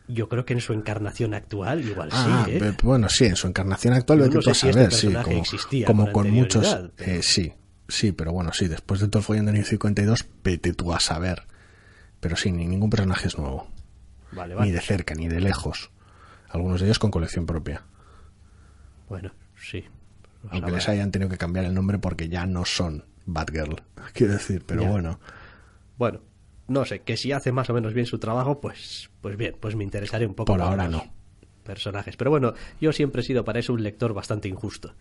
Speaker 1: Yo creo que en su encarnación actual igual
Speaker 2: Ah,
Speaker 1: sí, ¿eh?
Speaker 2: bueno, sí, en su encarnación actual, vete
Speaker 1: no
Speaker 2: a
Speaker 1: sé si este
Speaker 2: saber, sí,
Speaker 1: personaje
Speaker 2: como,
Speaker 1: existía
Speaker 2: como
Speaker 1: con
Speaker 2: muchos,
Speaker 1: anterioridad, pero-
Speaker 2: eh, sí, sí, pero bueno, sí, después de todo el follón de New 52, vete tú a saber. Pero sí, ni ningún personaje es nuevo,
Speaker 1: Vale,
Speaker 2: ni
Speaker 1: vale.
Speaker 2: de cerca, ni de lejos. Algunos de ellos con colección propia,
Speaker 1: Bueno, sí. Lo
Speaker 2: aunque les hayan tenido que cambiar el nombre porque ya no son Batgirl, [laughs] quiero decir, pero
Speaker 1: Ya.
Speaker 2: bueno,
Speaker 1: Bueno, no sé, que si hace más o menos bien su trabajo, pues, pues bien, pues me interesaré un poco.
Speaker 2: Por ahora no.
Speaker 1: Personajes. Pero bueno, yo siempre he sido para eso un lector bastante injusto.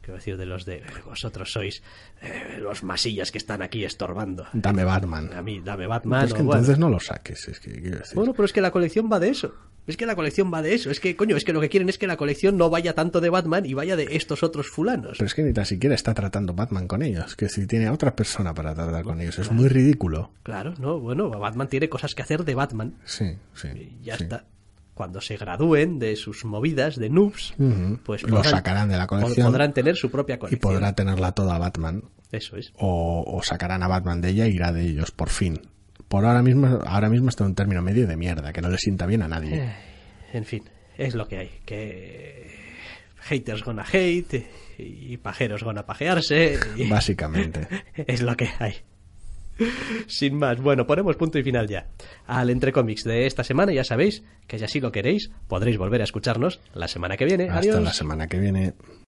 Speaker 1: Quiero decir, de los de eh, vosotros sois eh, los masillas que están aquí estorbando.
Speaker 2: dame Batman.
Speaker 1: A mí, dame Batman.
Speaker 2: es que
Speaker 1: o bueno.
Speaker 2: entonces no lo saques, es que decir.
Speaker 1: Bueno, pero es que la colección va de eso. Es que la colección va de eso. Es que, coño, es que lo que quieren es que la colección no vaya tanto de Batman y vaya de estos otros fulanos.
Speaker 2: Pero es que ni tan siquiera está tratando Batman con ellos, que si tiene a otra persona para tratar con ellos, es muy ridículo.
Speaker 1: Claro, no, bueno, Batman tiene cosas que hacer de Batman.
Speaker 2: Sí, sí.
Speaker 1: Y ya
Speaker 2: sí.
Speaker 1: está. Cuando se gradúen de sus movidas de noobs, pues
Speaker 2: Lo sacarán de la colección
Speaker 1: Podrán tener su propia
Speaker 2: y
Speaker 1: colección.
Speaker 2: podrá tenerla toda Batman
Speaker 1: Eso es.
Speaker 2: o, o sacarán a Batman de ella e irá de ellos por fin por ahora mismo ahora mismo está en un término medio de mierda que no le sienta bien a nadie
Speaker 1: Eh, En fin, es lo que hay. Que haters gonna hate y pajeros gonna pajearse. y- [laughs]
Speaker 2: básicamente
Speaker 1: es lo que hay. Sin más, bueno, ponemos punto y final ya. Al Entre Comics de esta semana, ya sabéis que si así lo queréis, podréis volver a escucharnos la semana que viene.
Speaker 2: hasta
Speaker 1: Adiós.
Speaker 2: la semana que viene